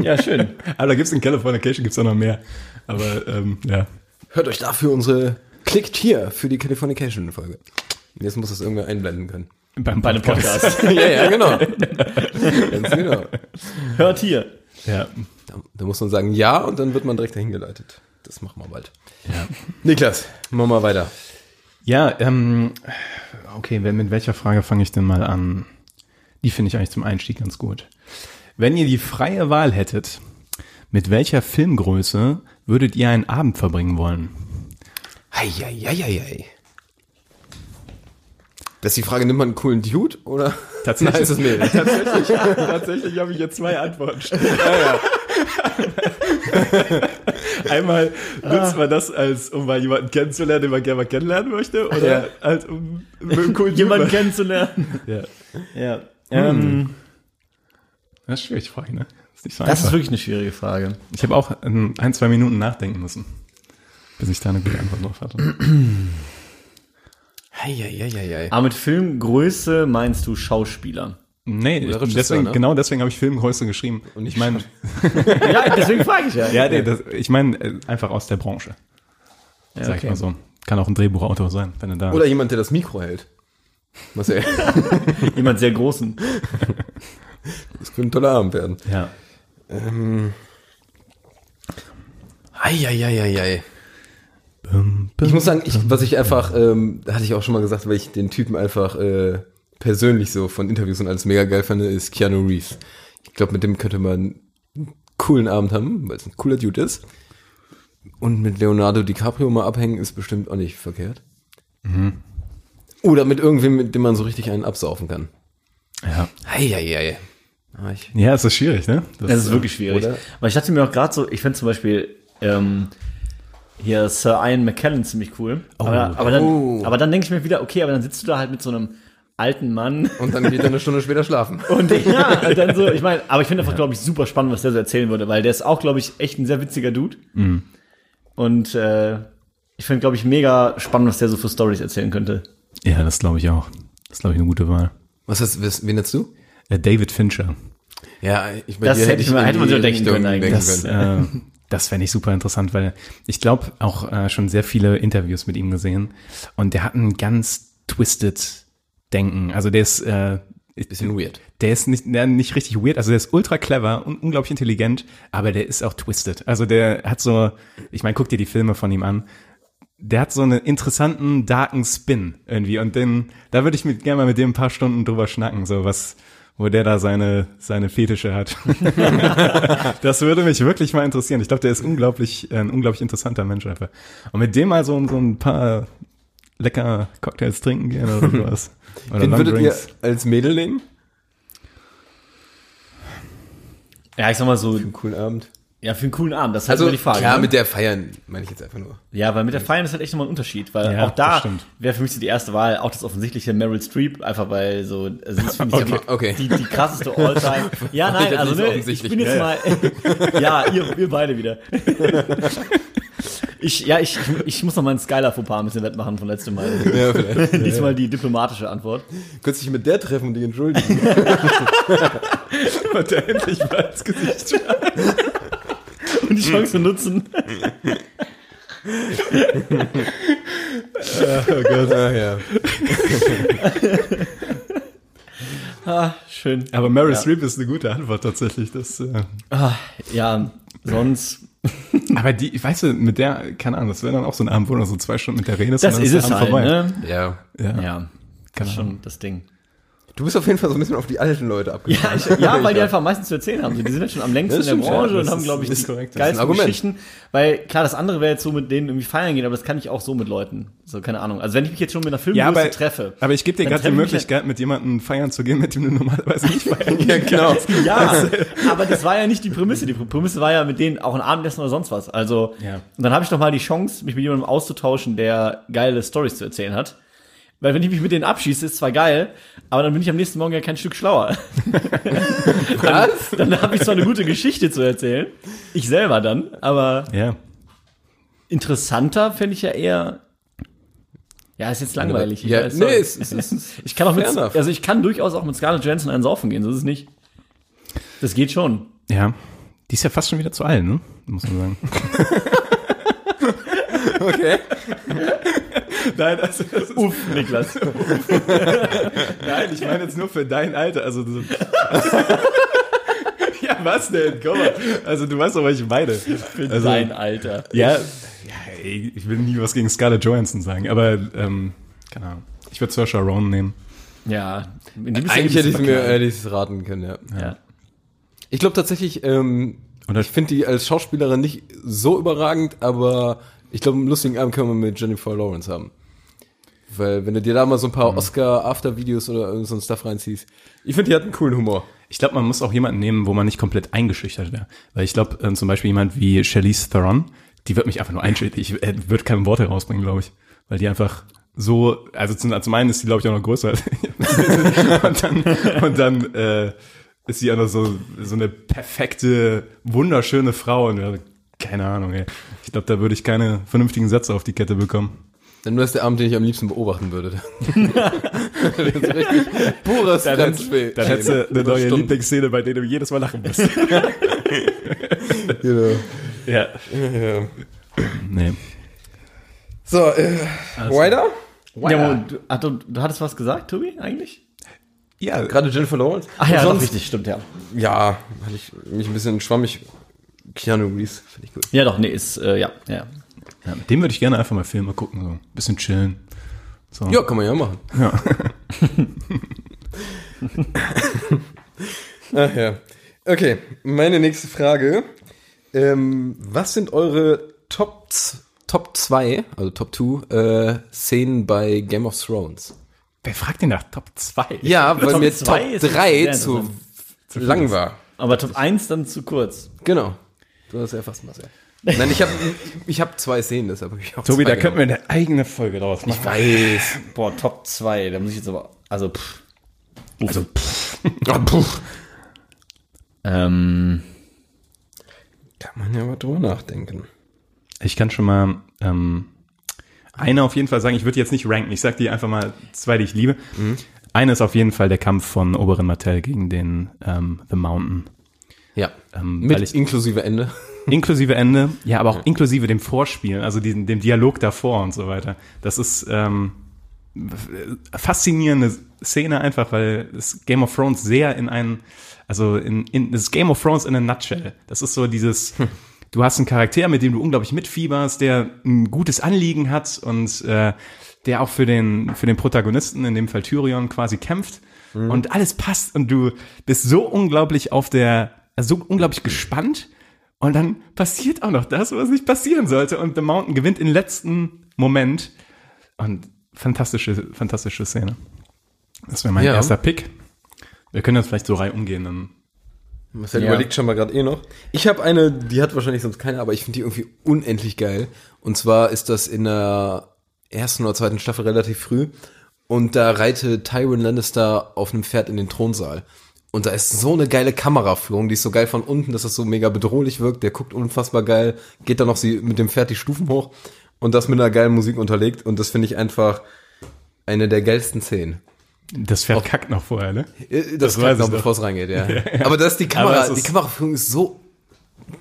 Ja, schön. Aber da gibt's in Californication gibt's auch noch mehr. Aber ähm, ja. Hört euch dafür unsere Klickt hier für die Californication-Folge. Jetzt muss das irgendwer einblenden können. Beim Bei einem Podcast. ja, ja, genau. Ganz genau. Hört hier. Ja. Da, da muss man sagen ja und dann wird man direkt dahin geleitet. Das machen wir bald. Niklas, machen wir mal weiter. Ja, ähm, okay, mit welcher Frage fange ich denn mal an? Die finde ich eigentlich zum Einstieg ganz gut. Wenn ihr die freie Wahl hättet, mit welcher Filmgröße würdet ihr einen Abend verbringen wollen? Eieieiei. Das ist die Frage, nimmt man einen coolen Dude oder? Tatsächlich. Nein, ist es mir. Tatsächlich, tatsächlich habe ich jetzt zwei Antworten. Einmal nutzt man das als, um mal jemanden kennenzulernen, den man gerne mal kennenlernen möchte, oder Ja. als um mit einem coolen Jemanden kennenzulernen. Ja. Ja. Ähm, Das ist schwierig, die Frage, ne? Das ist nicht so das ist wirklich eine schwierige Frage. Ich habe auch ähm, ein, zwei Minuten nachdenken müssen, bis ich da eine gute Antwort drauf hatte. Eieieiei. Aber mit Filmgröße meinst du Schauspieler? Nee, deswegen, ne? genau deswegen habe ich Filmgröße geschrieben. Und ich meine, ja, deswegen frage ich ja. ja, nee, das, ich meine äh, einfach aus der Branche, Ja, sag ich mal so. Kann auch ein Drehbuchautor sein, wenn er da. Oder jemand, der das Mikro hält. Was er, Jemand sehr großen. das könnte ein toller Abend werden. ja. Ähm. Eieieiei. Ich muss sagen, ich, was ich einfach, ähm, hatte ich auch schon mal gesagt, weil ich den Typen einfach äh, persönlich so von Interviews und alles mega geil fand, ist Keanu Reeves. Ich glaube, mit dem könnte man einen coolen Abend haben, weil es ein cooler Dude ist. Und mit Leonardo DiCaprio mal abhängen ist bestimmt auch nicht verkehrt. Oder mit irgendwem, mit dem man so richtig einen absaufen kann. Ja. Heieiei. Ah, ich, Ja, es ist schwierig, ne? Das ist wirklich schwierig. oder? Weil ich dachte mir auch gerade so, ich finde zum Beispiel ähm, hier Sir Ian McKellen ziemlich cool. aber, aber dann, Oh. aber dann denke ich mir wieder, okay, aber dann sitzt du da halt mit so einem alten Mann und dann geht er eine Stunde später schlafen. und ja, dann so, ich meine, aber ich finde einfach, glaube ich, super spannend, was der so erzählen würde, weil der ist auch, glaube ich, echt ein sehr witziger Dude. Und äh, ich finde, glaube ich, mega spannend, was der so für Stories erzählen könnte. Ja, das glaube ich auch. Das ist, glaube ich, eine gute Wahl. Was heißt, wen nennst du? Äh, David Fincher. Ja, ich bei Das hätte ich mir- in hätte man so denken Richtung können eigentlich. Das, äh, das fände ich super interessant, weil ich glaube auch äh, schon sehr viele Interviews mit ihm gesehen und der hat ein ganz twisted Denken. Also der ist äh, Bisschen weird. Der ist nicht, der nicht richtig weird, also der ist ultra clever und unglaublich intelligent, aber der ist auch twisted. Also der hat so, ich meine, guck dir die Filme von ihm an. Der hat so einen interessanten, darken Spin irgendwie und den, da würde ich mit, gerne mal mit dem ein paar Stunden drüber schnacken, so was, wo der da seine, seine Fetische hat. das würde mich wirklich mal interessieren. Ich glaube, der ist unglaublich, äh, ein unglaublich interessanter Mensch einfach. Und mit dem mal so, so ein paar lecker Cocktails trinken gehen oder sowas. Oder Long würdet ihr Drinks. als Mädel nehmen? Ja, ich sag mal so, Einen coolen Abend. Ja, für einen coolen Abend, das ist halt Also, immer die Frage. klar, ne? mit der feiern meine ich jetzt einfach nur. Ja, weil mit der Feiern ist halt echt nochmal ein Unterschied, weil Ja, auch da wäre für mich so die erste Wahl auch das offensichtliche Meryl Streep, einfach weil so, also das finde ich Okay, einfach okay. Die, die krasseste Alltime. Ja, nein, also ne, ich bin jetzt Ja, mal, ja, ihr, ihr beide wieder. Ich, ja, ich, ich, muss noch mal einen Skylar-Fauxpas ein bisschen wettmachen von letztem Mal. Ja, vielleicht. Diesmal die diplomatische Antwort. Könntest dich mit der treffen und dich entschuldigen. Und der endlich mal ins Gesicht Und die Chance nutzen. oh Gott. Ach ja. Ah, schön. Aber Meryl Ja. Streep ist eine gute Antwort tatsächlich. Das, äh, Ah, ja, sonst, aber die, weißt du, mit der, keine Ahnung, das wäre dann auch so ein Abend, wo du so zwei Stunden mit der redest das und dann ist der es Abend halt, ne? Ja. Ja. Ja, das ist schon das Ding. Du bist auf jeden Fall so ein bisschen auf die alten Leute Ja, abgefahren. ich, ja, weil die einfach am meisten zu erzählen haben. Die sind halt schon am längsten in der ja. Branche Das und haben, glaube ich, die geilsten. Geschichten. Weil klar, das andere wäre jetzt so mit denen irgendwie feiern gehen, aber das kann ich auch so mit Leuten. So, keine Ahnung. Also wenn ich mich jetzt schon mit einer Ja, Filmgröße aber, treffe. aber ich gebe dir gerade die Möglichkeit, mit jemandem feiern zu gehen, mit dem du normalerweise nicht feiern gehen ja, genau. Ja, aber das war ja nicht die Prämisse. Die Prämisse war ja mit denen auch ein Abendessen oder sonst was. Also, Ja. und dann habe ich doch mal die Chance, mich mit jemandem auszutauschen, der geile Stories zu erzählen hat. Weil wenn ich mich mit denen abschieße, ist zwar geil, aber dann bin ich am nächsten Morgen ja kein Stück schlauer. Was? Dann habe ich zwar eine gute Geschichte zu erzählen, ich selber dann, aber Ja. interessanter fände ich ja eher. Ja, ist jetzt langweilig. ich Ja, weiß, nee, es, es ist. ich kann auch mit, also ich kann durchaus auch mit Scarlett Johansson einen saufen gehen, so ist es nicht. Das geht schon. Ja. Die ist ja fast schon wieder zu alt, ne? Muss man sagen. Okay. Nein, also, das ist, Uff, Niklas. nein, ich meine jetzt nur für dein Alter. Also, so, ja, was denn? Komm mal. Also, du weißt doch, was ich meine. Für Also, dein Alter. Ja, ja ey, ich will nie was gegen Scarlett Johansson sagen, aber, ähm, keine Ahnung. Ich würde Saoirse Ronan nehmen. Ja. Eigentlich hätte ich es mir hätte ich's raten können, ja. Ja. Ich glaube tatsächlich, ähm, Oder- ich finde die als Schauspielerin nicht so überragend, aber ich glaube, einen lustigen Abend können wir mit Jennifer Lawrence haben. Weil, wenn du dir da mal so ein paar Oscar-After-Videos oder irgend so ein Stuff reinziehst, ich finde, die hat einen coolen Humor. Ich glaube, man muss auch jemanden nehmen, wo man nicht komplett eingeschüchtert wäre. Weil ich glaube, ähm, zum Beispiel jemand wie Charlize Theron, die wird mich einfach nur einschüchtern. Ich äh, würde keine Worte rausbringen, glaube ich. Weil die einfach so, also zum, zum einen ist die, glaube ich, auch noch größer und dann, und dann äh, ist sie auch noch so, so eine perfekte, wunderschöne Frau. Und ja, keine Ahnung, ey. Ich glaube, da würde ich keine vernünftigen Sätze auf die Kette bekommen. Denn nur ist der Abend, den ich am liebsten beobachten würde. das ist richtig pures Dann hättest Fremdspiel. dann hättest du eine neue Stunden. Lieblingsszene, bei der du jedes Mal lachen musst. Genau. ja. Ja. Nee. So, äh, weiter? Ja, aber du, ach, du, du hattest was gesagt, Tobi, eigentlich? Ja, Gerade Jennifer Lawrence? Ach ja, doch, Sonst, richtig, stimmt, ja. Ja, hatte ich mich ein bisschen schwammig. Keanu Reeves, finde ich gut. Ja, doch, nee, ist, äh, ja, ja. Ja, mit dem würde ich gerne einfach mal Filme gucken, so ein bisschen chillen. So. Ja, kann man ja machen. Ja. Ach ja. Okay, meine nächste Frage. Ähm, was sind eure Top, Top 2, also Top 2 äh, Szenen bei Game of Thrones? Wer fragt denn nach Top 2? Ja, weil Top mir zwei Top ist sehr 3 zu, interessant. zu lang war. Aber Top 1 dann zu kurz. Genau. Du hast ja fast mal sehr. Nein, ich habe ich hab zwei Szenen, deshalb habe ich auch Tobi, zwei da könnten wir genommen. eine eigene Folge draus machen. Ich weiß. Boah, Top 2, da muss ich jetzt aber, also, pff. Also, Oh, puh. Ähm, Kann man ja mal drüber nachdenken. ich kann schon mal ähm, eine auf jeden Fall sagen. Ich würde jetzt nicht ranken. Ich sag dir einfach mal zwei, die ich liebe. Eine ist auf jeden Fall der Kampf von Oberon Martell gegen den ähm, The Mountain. Ja. Ähm, Mit ich- inklusive Ende. Inklusive Ende, ja, aber auch inklusive dem Vorspiel, also diesen, dem Dialog davor und so weiter. Das ist ähm, faszinierende Szene einfach, weil es Game of Thrones sehr in einen, also in, in das Game of Thrones in a nutshell. Das ist so dieses, du hast einen Charakter, mit dem du unglaublich mitfieberst, der ein gutes Anliegen hat und äh, der auch für den, für den Protagonisten, in dem Fall Tyrion, quasi kämpft. Und alles passt und du bist so unglaublich auf der, so unglaublich gespannt. Und dann passiert auch noch das, was nicht passieren sollte. Und The Mountain gewinnt im letzten Moment. Und fantastische, fantastische Szene. Das wäre mein Ja. erster Pick. Wir können jetzt vielleicht so rein umgehen. Dann. Marcel Ja. überlegt schon mal gerade eh noch. Ich habe eine, die hat wahrscheinlich sonst keine, aber ich finde die irgendwie unendlich geil. Und zwar ist das in der ersten oder zweiten Staffel relativ früh. Und da reitet Tywin Lannister auf einem Pferd in den Thronsaal. Und da ist so eine geile Kameraführung, die ist so geil von unten, dass das so mega bedrohlich wirkt. Der guckt unfassbar geil, geht dann noch sie mit dem Pferd die Stufen hoch und das mit einer geilen Musik unterlegt. Und das finde ich einfach eine der geilsten Szenen. Das Pferd kackt noch vorher, ne? Äh, Das, Das weiß noch, ich noch. bevor es reingeht, ja. Aber das ist die Kamera, ist- die Kameraführung ist so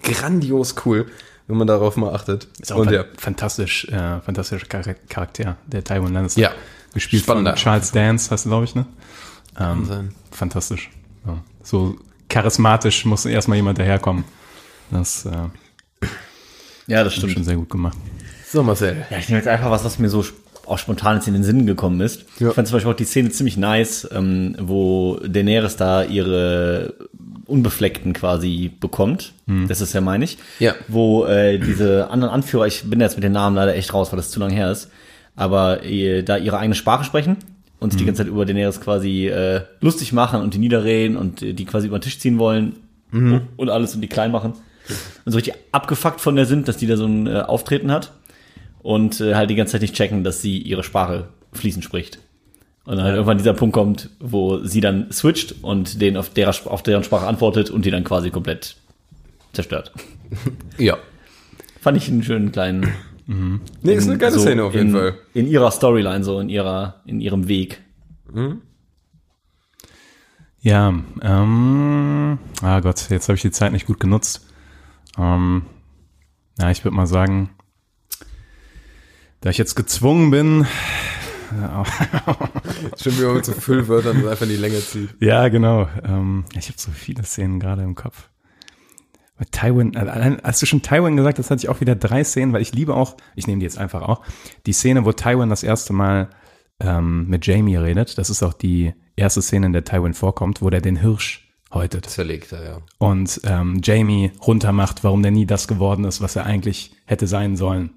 grandios cool, wenn man darauf mal achtet. Ist auch Und ja, fantastisch, äh, fantastischer Char- Charakter, der Tywin Lannister. Ja. Gespielt Spannender. von Charles Dance, heißt du, glaube ich, ne? Ähm, fantastisch. So charismatisch muss erstmal jemand daherkommen. Das äh, ja, das ist stimmt. schon sehr gut gemacht. so Marcel. Ja, ich nehme jetzt einfach was, was mir so auch spontan jetzt in den Sinn gekommen ist. Ja. Ich fand zum Beispiel auch die Szene ziemlich nice, ähm, wo Daenerys da ihre Unbefleckten quasi bekommt. Das ist ja, meine ich. Ja. Wo äh, diese anderen Anführer, ich bin jetzt mit den Namen leider echt raus, weil das zu lang her ist, aber äh, da ihre eigene Sprache sprechen und sich die ganze Zeit über Daenerys quasi äh, lustig machen und die niederreden und äh, die quasi über den Tisch ziehen wollen und alles und die klein machen. Und so richtig abgefuckt von der sind, dass die da so ein äh, Auftreten hat und äh, halt die ganze Zeit nicht checken, dass sie ihre Sprache fließend spricht. Und dann halt irgendwann dieser Punkt kommt, wo sie dann switcht und den auf, derer, auf deren Sprache antwortet und die dann quasi komplett zerstört. Ja. Fand ich einen schönen kleinen. Nee, ist eine geile so Szene auf jeden in, Fall. In ihrer Storyline, so in ihrer, in ihrem Weg. Ja, ähm, ah Gott, jetzt habe ich die Zeit nicht gut genutzt. Ähm, ja, ich würde mal sagen, da ich jetzt gezwungen bin, Schön, wie man mit so Füllwörtern einfach in die Länge zieht. ja genau, ähm, ich habe so viele Szenen gerade im Kopf. Tywin, äh, allein, als du schon Tywin gesagt hast, hatte ich auch wieder drei Szenen, weil ich liebe auch, ich nehme die jetzt einfach auch, die Szene, wo Tywin das erste Mal ähm, mit Jamie redet. Das ist auch die erste Szene, in der Tywin vorkommt, wo der den Hirsch häutet. Zerlegt er, ja. und ähm, Jamie runtermacht, warum der nie das geworden ist, was er eigentlich hätte sein sollen.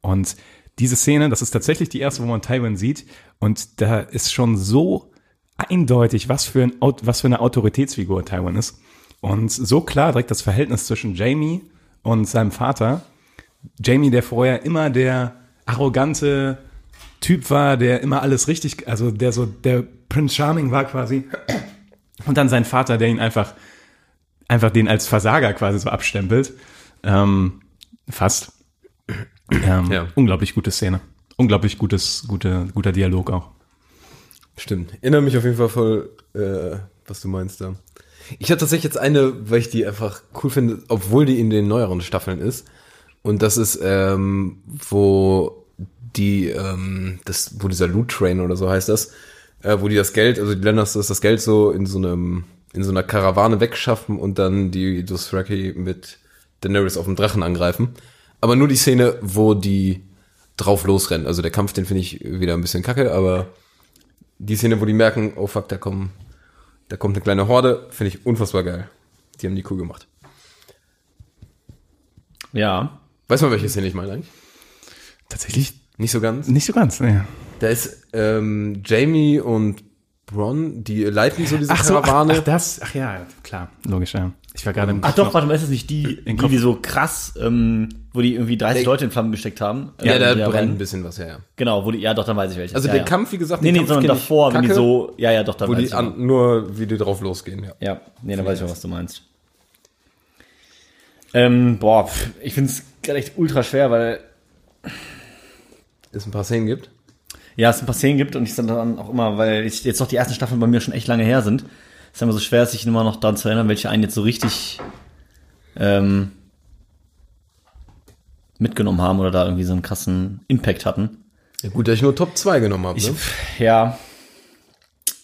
Und diese Szene, das ist tatsächlich die erste, wo man Tywin sieht. Und da ist schon so eindeutig, was für, ein, was für eine Autoritätsfigur Tywin ist. Und so klar direkt das Verhältnis zwischen Jamie und seinem Vater. Jamie, der vorher immer der arrogante Typ war, der immer alles richtig, also der so, der Prince Charming war quasi. Und dann sein Vater, der ihn einfach, einfach den als Versager quasi so abstempelt. Ähm, fast. Ähm, Ja. Unglaublich gute Szene. Unglaublich gutes, gute, guter Dialog auch. Stimmt. Erinnere mich auf jeden Fall voll, äh, was du meinst da. Ich hatte tatsächlich jetzt eine, weil ich die einfach cool finde, obwohl die in den neueren Staffeln ist. Und das ist, ähm, wo die, ähm, das, wo dieser Loot Train oder so heißt das, äh, wo die das Geld, also die Lannisters das Geld so in so einem, in so einer Karawane wegschaffen und dann die Dothraki mit Daenerys auf dem Drachen angreifen. Aber nur die Szene, wo die drauf losrennen. Also der Kampf, den finde ich wieder ein bisschen kacke, aber die Szene, wo die merken, oh fuck, da kommen, da kommt eine kleine Horde, finde ich unfassbar geil. Die haben die cool gemacht. Ja. Weiß man, welche Szene ich meine eigentlich? Tatsächlich Nicht so ganz? nicht so ganz, nee. Da ist ähm, Jamie und Bron, die leiten so diese Ach so, ach, Karawane. ach das, ach ja, klar, logisch, ja. Ich war gerade im Ach Kopf doch, warte mal, ist das nicht die, die, die so krass, ähm, wo die irgendwie 30 Der- Leute in Flammen gesteckt haben? ja, Äh, da brennt rennen. ein bisschen was, ja, ja. Genau, wo die, ja doch, dann weiß ich welches. Also ja, der ja. Kampf, wie gesagt, Nee, nee, Kampf sondern davor, wenn die kacke, so, ja, ja, doch, da wo weiß die ich. an, nur, wie die drauf losgehen, ja. Ja, nee, dann weiß ich auch, was du meinst. Ähm, boah, pf, ich find's gerade echt ultra schwer, weil Es ein paar Szenen gibt. ja, es ein paar Szenen gibt und ich dann auch immer, weil ich jetzt doch die ersten Staffeln bei mir schon echt lange her sind, ist immer so schwer, sich immer noch daran zu erinnern, welche einen jetzt so richtig ähm, mitgenommen haben oder da irgendwie so einen krassen Impact hatten. Ja, gut, dass ich nur Top 2 genommen habe, ne? ja.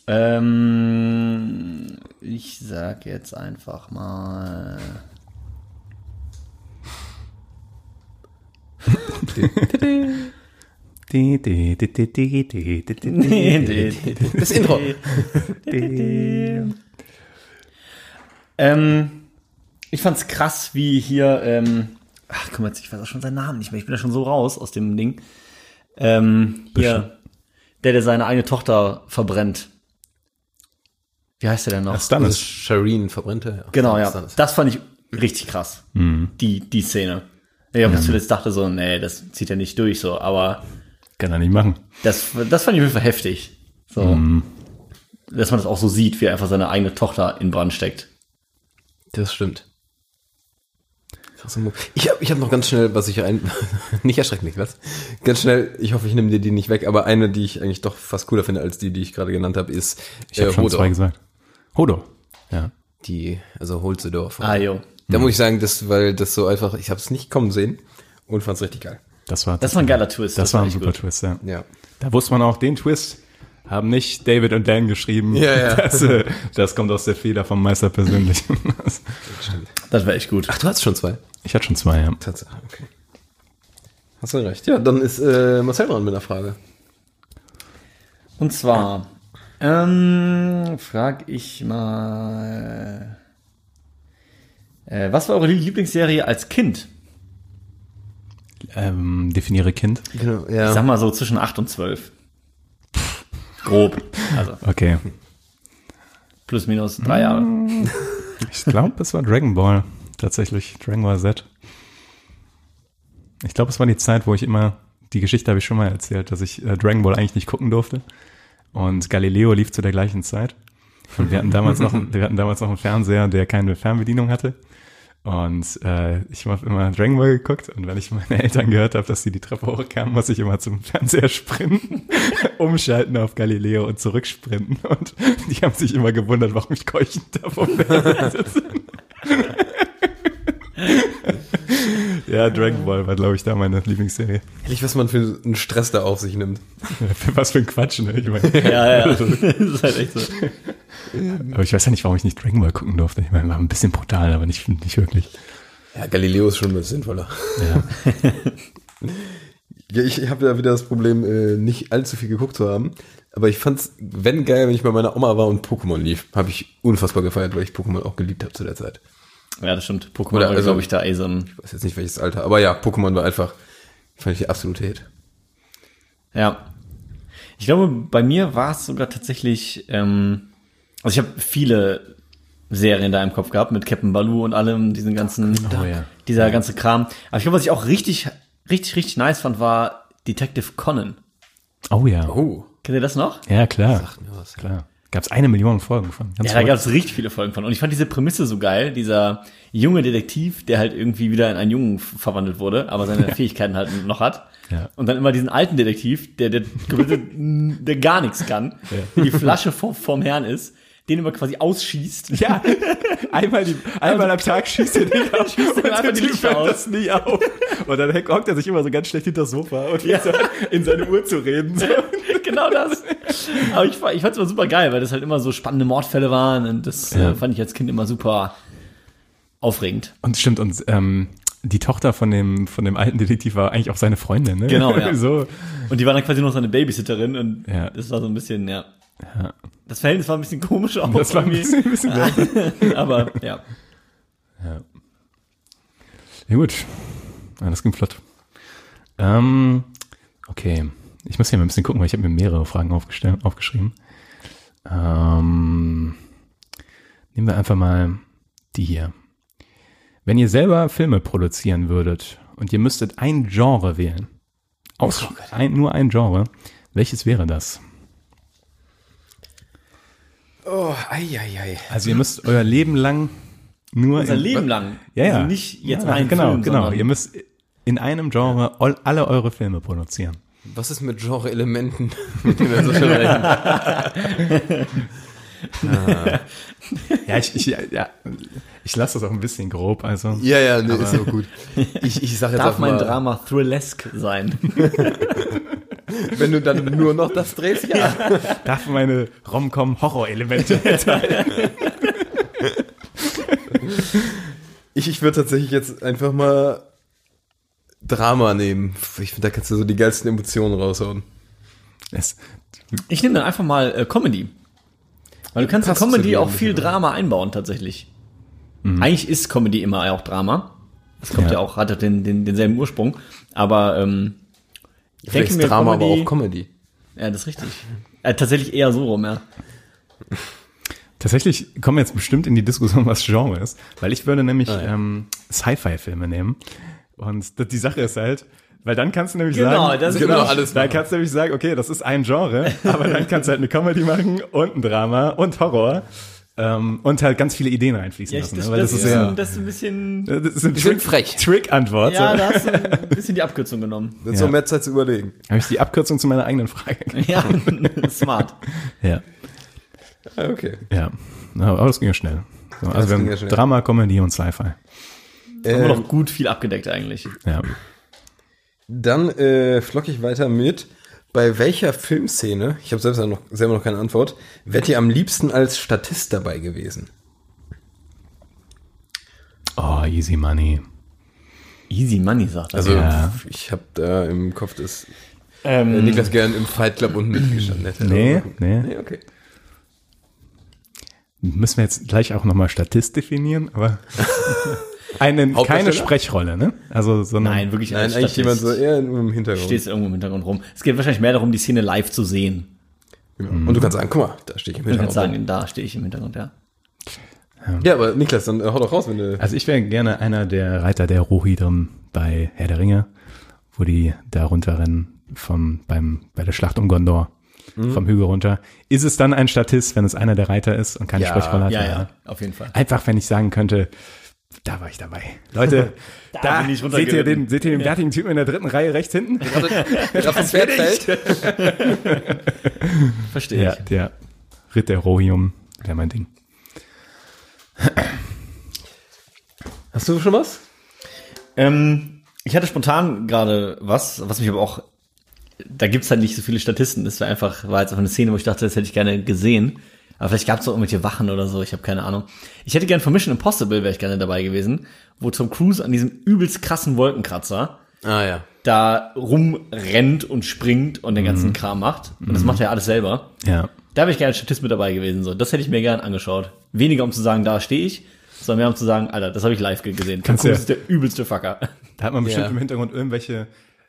Ähm, ich sag jetzt einfach mal. Das Intro. Ähm, ich fand's krass, wie hier, ähm, ach guck mal, jetzt, ich weiß auch schon seinen Namen nicht mehr, ich bin ja schon so raus aus dem Ding. Ähm, hier, der, der seine eigene Tochter verbrennt. Wie heißt der denn noch? Ach, Stannis. Das ist Shireen verbrannte. Ja. Genau, ja. Stannis. Das fand ich richtig krass. Die, die Szene. Ich hab bis zuletzt dachte so, nee, das zieht er nicht durch, so, aber Kann er nicht machen. das, das fand ich auf jeden Fall heftig. So. Dass man das auch so sieht, wie er einfach seine eigene Tochter in Brand steckt. Das stimmt. Ich habe ich hab noch ganz schnell, was ich ein... nicht erschrecken mich, was? Ganz schnell, ich hoffe, ich nehme dir die nicht weg, aber eine, die ich eigentlich doch fast cooler finde als die, die ich gerade genannt habe, ist Ich habe schon Hodor. zwei gesagt. Hodor. Ja. Die, also Holzedorf. Ah, jo. Da muss ich sagen, das, weil das so einfach, ich habe es nicht kommen sehen und fand es richtig geil. Das war, Das war ein geiler Twist. das war ein super gut. Twist, ja. Ja. Da wusste man auch, den Twist haben nicht David und Dan geschrieben. Ja, ja. Das, äh, das kommt aus der Feder vom Meister persönlich. Das war echt gut. Ach, du hast schon zwei. Ich hatte schon zwei, ja. Tatsache, okay. Hast du recht. Ja, dann ist äh, Marcel dran mit einer Frage. Und zwar, ähm, frag ich mal, äh, was war eure Lieblingsserie als Kind? Ähm, definiere Kind. Genau, Ich ja. sag mal so zwischen 8 und 12. Grob. Also Okay. plus minus drei Jahre. Ich glaube, es war Dragon Ball. Tatsächlich. Dragon Ball Z. Ich glaube, es war die Zeit, wo ich immer, die Geschichte habe ich schon mal erzählt, dass ich äh, Dragon Ball eigentlich nicht gucken durfte. Und Galileo lief zu der gleichen Zeit. Und wir hatten damals noch, wir hatten damals noch einen Fernseher, der keine Fernbedienung hatte. Und äh, ich habe immer Dragon Ball geguckt und wenn ich meine Eltern gehört habe, dass die die Treppe hochkamen, muss ich immer zum Fernseher sprinten, umschalten auf Galileo und zurücksprinten. Und die haben sich immer gewundert, warum ich keuchend da vor dem Fernseher sitze. ja, Dragon Ball war, glaube ich, da meine Lieblingsserie. Ehrlich, was man für einen Stress da auf sich nimmt. Was für ein Quatsch, ne? Ich meine, Ja, ja. das ist halt echt so. Aber ich weiß ja nicht, warum ich nicht Dragon Ball gucken durfte. Ich meine, war ein bisschen brutal, aber nicht, nicht wirklich. Ja, Galileo ist schon ein bisschen sinnvoller. Ja. Ja, ich habe ja wieder das Problem, äh, nicht allzu viel geguckt zu haben. Aber ich fand's, wenn geil, wenn ich bei meiner Oma war und Pokémon lief. Habe ich unfassbar gefeiert, weil ich Pokémon auch geliebt habe zu der Zeit. Ja, das stimmt. Pokémon Oder war, also- glaube ich, da eh so ein, Ich weiß jetzt nicht welches Alter, aber ja, Pokémon war einfach, fand ich die absolute Hit. Ja. Ich glaube, bei mir war es sogar tatsächlich, ähm, also ich habe viele Serien da im Kopf gehabt mit Captain Baloo und allem, diesen ganzen, Oh ja. dieser ganze Kram. Aber ich glaube, was ich auch richtig, richtig, richtig nice fand, war Detective Conan. Oh ja. Oh, Kennt ihr das noch? Ja, klar. mir was. Klar. Gab es eine Million Folgen von. Ganz Ja, da verrückt. gab es richtig viele Folgen von. Und ich fand diese Prämisse so geil, dieser junge Detektiv, der halt irgendwie wieder in einen Jungen verwandelt wurde, aber seine Fähigkeiten halt noch hat. Ja. Und dann immer diesen alten Detektiv, der, der, der gar nichts kann, der die Flasche vor, vorm Herrn ist, den immer quasi ausschießt. Ja, einmal, die, einmal am Tag schießt er den auf Schießt und einfach der die Lichter aus. das nie auf. Und dann hockt er sich immer so ganz schlecht hinter das Sofa und fängt so an, in seine Uhr zu reden. So. genau das. Aber ich, ich fand es immer super geil, weil das halt immer so spannende Mordfälle waren und das Ja. äh, fand ich als Kind immer super aufregend. Und stimmt, und ähm, die Tochter von dem, von dem alten Detektiv war eigentlich auch seine Freundin, ne? Genau, ja. so. Und die war dann quasi noch seine Babysitterin und Ja. das war so ein bisschen, ja. Das Verhältnis war ein bisschen komisch auch. Das war ein bisschen, ein bisschen. Aber ja. Ja, gut. Ja, das ging flott. Ähm, okay. ich muss hier mal ein bisschen gucken, weil ich habe mir mehrere Fragen aufgeschrieben. Ähm, nehmen wir einfach mal die hier. Wenn ihr selber Filme produzieren würdet und ihr müsstet ein Genre wählen, aus, ein, nur ein Genre, welches wäre das? Oh, ei, ei, ei. Also ihr müsst euer Leben lang nur Unser in- Leben lang. Ja, ja. Also nicht jetzt ja, ein genau, Film, genau. Ihr müsst in einem Genre all, alle eure Filme produzieren. Was ist mit Genre-Elementen, mit denen wir so schön rechnen? Ja, ich, ich, ja, ich lasse das auch ein bisschen grob. Also Ja, ja, nee, ist so gut. Ich, ich sag jetzt Darf mein mal, Drama thrillesk sein? wenn du dann nur noch das drehst, ja. darf meine Rom-Com-Horror-Elemente enthalten. Ich, ich würde tatsächlich jetzt einfach mal Drama nehmen. Ich finde, da kannst du so die geilsten Emotionen raushauen. Es, Ich nehme dann einfach mal äh, Comedy. Weil du kannst in Comedy auch viel bisschen, Drama einbauen, tatsächlich. Eigentlich ist Comedy immer auch Drama. Das kommt ja, Ja. auch, hat ja den, den, denselben Ursprung. Aber ähm, Vielleicht denke ist mir, Drama Comedy, aber auch Comedy. Ja, das ist richtig. Äh, tatsächlich eher so rum, ja. tatsächlich kommen wir jetzt bestimmt in die Diskussion, was Genre ist, weil ich würde nämlich Ah, ja. ähm, Sci-Fi-Filme nehmen. Und die Sache ist halt, weil dann kannst du nämlich Genau, sagen, das ist genau wirklich- alles Dann machen. kannst du nämlich sagen, okay, das ist ein Genre, aber dann kannst du halt eine Comedy machen und ein Drama und Horror ähm, und halt ganz viele Ideen reinfließen Ja, lassen. das, ne? Weil das, das, ist, ja, ein, das ist ein bisschen. das ist ein Bisschen Trick, frech. Trick-Antwort. Ja, so. da hast du ein bisschen die Abkürzung genommen. Ist Ja. noch mehr Zeit zu überlegen. Habe ich die Abkürzung zu meiner eigenen Frage. Ja, smart. Ja, Ah, okay. ja. Aber das ging ja schnell. So, also wir haben ja schnell. Drama, Comedy und Sci-Fi. Haben wir Ähm, noch gut viel abgedeckt eigentlich. Ja. Dann äh, flock ich weiter mit. Bei welcher Filmszene, ich habe selbst noch, selber noch keine Antwort, wärt ihr am liebsten als Statist dabei gewesen? Oh, easy money. Easy Money, sagt er. Also Ja. ich habe da im Kopf, dass ähm, äh, Niklas gern im Fight Club unten mitgestanden hätte. Nee, nee. Nee, okay. Müssen wir jetzt gleich auch nochmal Statist definieren, aber eine, keine? Sprechrolle, ne? Also, sondern, nein, wirklich Nein, eigentlich jemand so Statist. eher im Hintergrund. Stehst irgendwo im Hintergrund rum. Es geht wahrscheinlich mehr darum, die Szene live zu sehen. Genau. Und du kannst sagen, guck mal, da stehe ich im Ich kann Hintergrund. sagen, da stehe ich im Hintergrund, ja. Ja, aber Niklas, dann äh, hau doch raus, wenn du. Also ich wäre gerne einer der Reiter der Rohirrim bei Herr der Ringe, wo die da runterrennen vom, beim, bei der Schlacht um Gondor vom Hügel runter. Ist es dann ein Statist, wenn es einer der Reiter ist und keine Ja, Sprechrolle hat? Ja, ja, auf jeden Fall. Einfach, wenn ich sagen könnte, da war ich dabei. Leute, da, bin ich seht ihr den, seht ihr den bärtigen Typen in der dritten Reihe rechts hinten? Gerade vom Pferd fällt. Verstehe Ja, ich. der Ritt der Rohirrim wäre mein Ding. Hast du schon was? Ähm, ich hatte spontan gerade was, was mich aber auch, da gibt's halt nicht so viele Statisten. Das war einfach, war jetzt einfach eine Szene, wo ich dachte, das hätte ich gerne gesehen. Aber vielleicht gab's auch irgendwelche Wachen oder so, ich habe keine Ahnung. Ich hätte gern von Mission Impossible, wäre ich gerne dabei gewesen, wo Tom Cruise an diesem übelst krassen Wolkenkratzer Ah ja. da rumrennt und springt und den ganzen Kram macht. Und das macht er ja alles selber. Ja. Da wäre ich gerne als Statist mit dabei gewesen. So, das hätte ich mir gern angeschaut. Weniger um zu sagen, da stehe ich, sondern mehr um zu sagen, Alter, das habe ich live gesehen. Tom Kannst Cruise ja- ist der übelste Fucker. Da hat man bestimmt Ja. im Hintergrund irgendwelche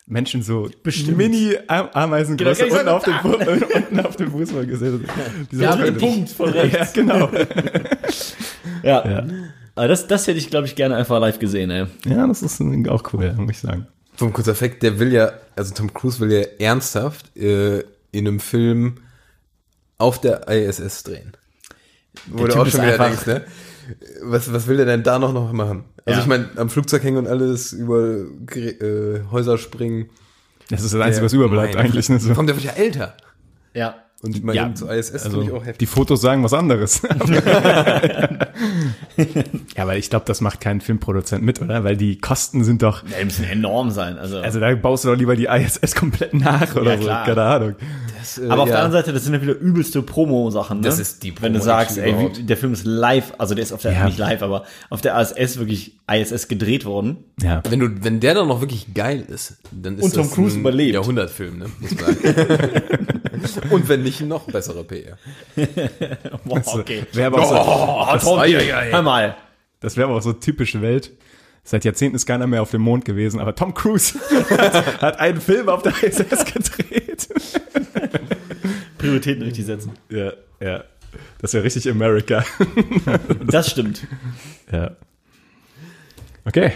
Menschen so Bestimmt. Mini-Ameisengröße Genau, unten, auf dem Fu- unten auf dem Fußball gesehen. Diese Der dritte Typen. Punkt von rechts. Ja, genau. Ja. Ja. Aber das, das hätte ich, glaube ich, gerne einfach live gesehen, ey. ja, das ist auch cool, muss ich sagen. Vom kurzer Effekt, der will ja, also Tom Cruise will ja ernsthaft äh, in einem Film auf der ISS drehen. Wo du Typ auch ist schon wieder einfach- denkst, ne? Was, was will der denn da noch, noch machen? Also Ja. ich meine, am Flugzeug hängen und alles, über äh, Häuser springen. Das ist das Einzige, was überbleibt Meine eigentlich. Ne? So. Kommt, der wird ja älter. Ja. Und ich meine, Ja, zur ISS Also, finde ich auch heftig. die Fotos sagen was anderes. ja, weil ich glaube, das macht kein Filmproduzent mit, oder? Weil die Kosten sind doch, Die müssen enorm sein. Also, also da baust du doch lieber die ISS komplett nach oder Ja, so, klar. keine Ahnung. Das, äh, aber auf ja. der anderen Seite, das sind ja wieder übelste Promo-Sachen. Ne? Das ist die Wenn du sagst, ey, wie, der Film ist live, also der ist auf der, Ja. nicht live, aber auf der ISS wirklich ISS gedreht worden. Ja, Wenn du, wenn der dann noch wirklich geil ist, dann ist Und Tom das Cruise ein überlebt. Jahrhundertfilm, ne? Muss man sagen. Und wenn nicht, noch bessere PR. Wow, okay. wäre aber, auch so, Oh, ei. hör mal. das wäre aber auch so typisch Welt. Seit Jahrzehnten ist keiner mehr auf dem Mond gewesen, aber Tom Cruise hat, hat einen Film auf der ISS gedreht. Prioritäten richtig setzen. ja, ja. Das wäre richtig America. Das stimmt. ja. Okay.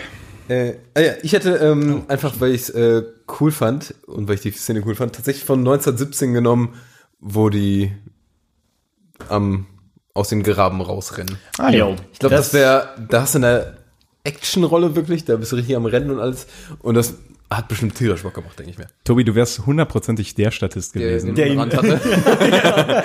Äh, ah ja, ich hätte ähm, einfach, weil ich es äh, cool fand und weil ich die Szene cool fand, tatsächlich von 1917 genommen, wo die am aus dem Graben rausrennen. Ah, ja. Jo. Ich glaube, das, wäre, da hast du eine Actionrolle wirklich, da bist du richtig am Rennen und alles. Und das hat bestimmt tierisch Bock gemacht, denke ich mir. Tobi, du wärst hundertprozentig der Statist gewesen, Der den ihn- Rand hatte.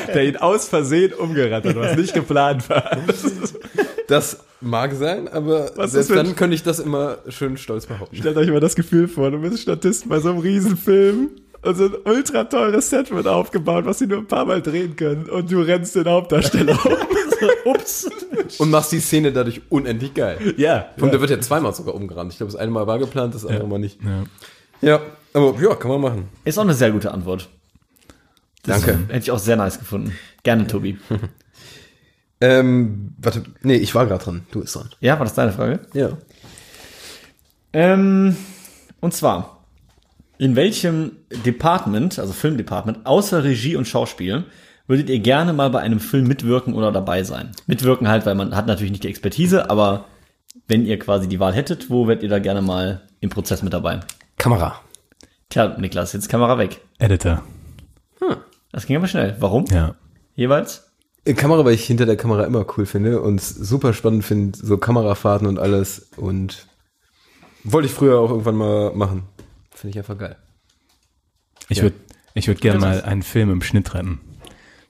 der ihn aus Versehen umgerannt hat, was nicht geplant war. Das mag sein, aber Was selbst dann könnte ich das immer schön stolz behaupten. Stellt euch mal das Gefühl vor, du bist Statist bei so einem Riesenfilm und so ein ultra teures Set wird aufgebaut, was sie nur ein paar Mal drehen können und du rennst den Hauptdarsteller um. Ups. Und machst die Szene dadurch unendlich geil. ja. Und der wird ja zweimal sogar umgerannt. Ich glaube, das eine Mal war geplant, das andere Mal nicht. ja. Ja, aber ja, kann man machen. Ist auch eine sehr gute Antwort. Das Danke. Hätte ich auch sehr nice gefunden. Gerne, Tobi. Ähm, warte, nee, ich war gerade dran. Du bist dran. Ja, war das deine Frage? Ja. Ähm, und zwar, in welchem Department, also Filmdepartment, außer Regie und Schauspiel, würdet ihr gerne mal bei einem Film mitwirken oder dabei sein? Mitwirken halt, weil man hat natürlich nicht die Expertise, aber wenn ihr quasi die Wahl hättet, wo wärt ihr da gerne mal im Prozess mit dabei? Kamera. Tja, Niklas, jetzt Kamera weg. Editor. Das ging aber schnell. Warum? Ja. Jeweils? Äh, Kamera, weil ich hinter der Kamera immer cool finde und super spannend finde, so Kamerafahrten und alles. Und wollte ich früher auch irgendwann mal machen. Finde ich einfach geil. Ich Ja. würde ich würd gerne mal einen Film im Schnitt retten.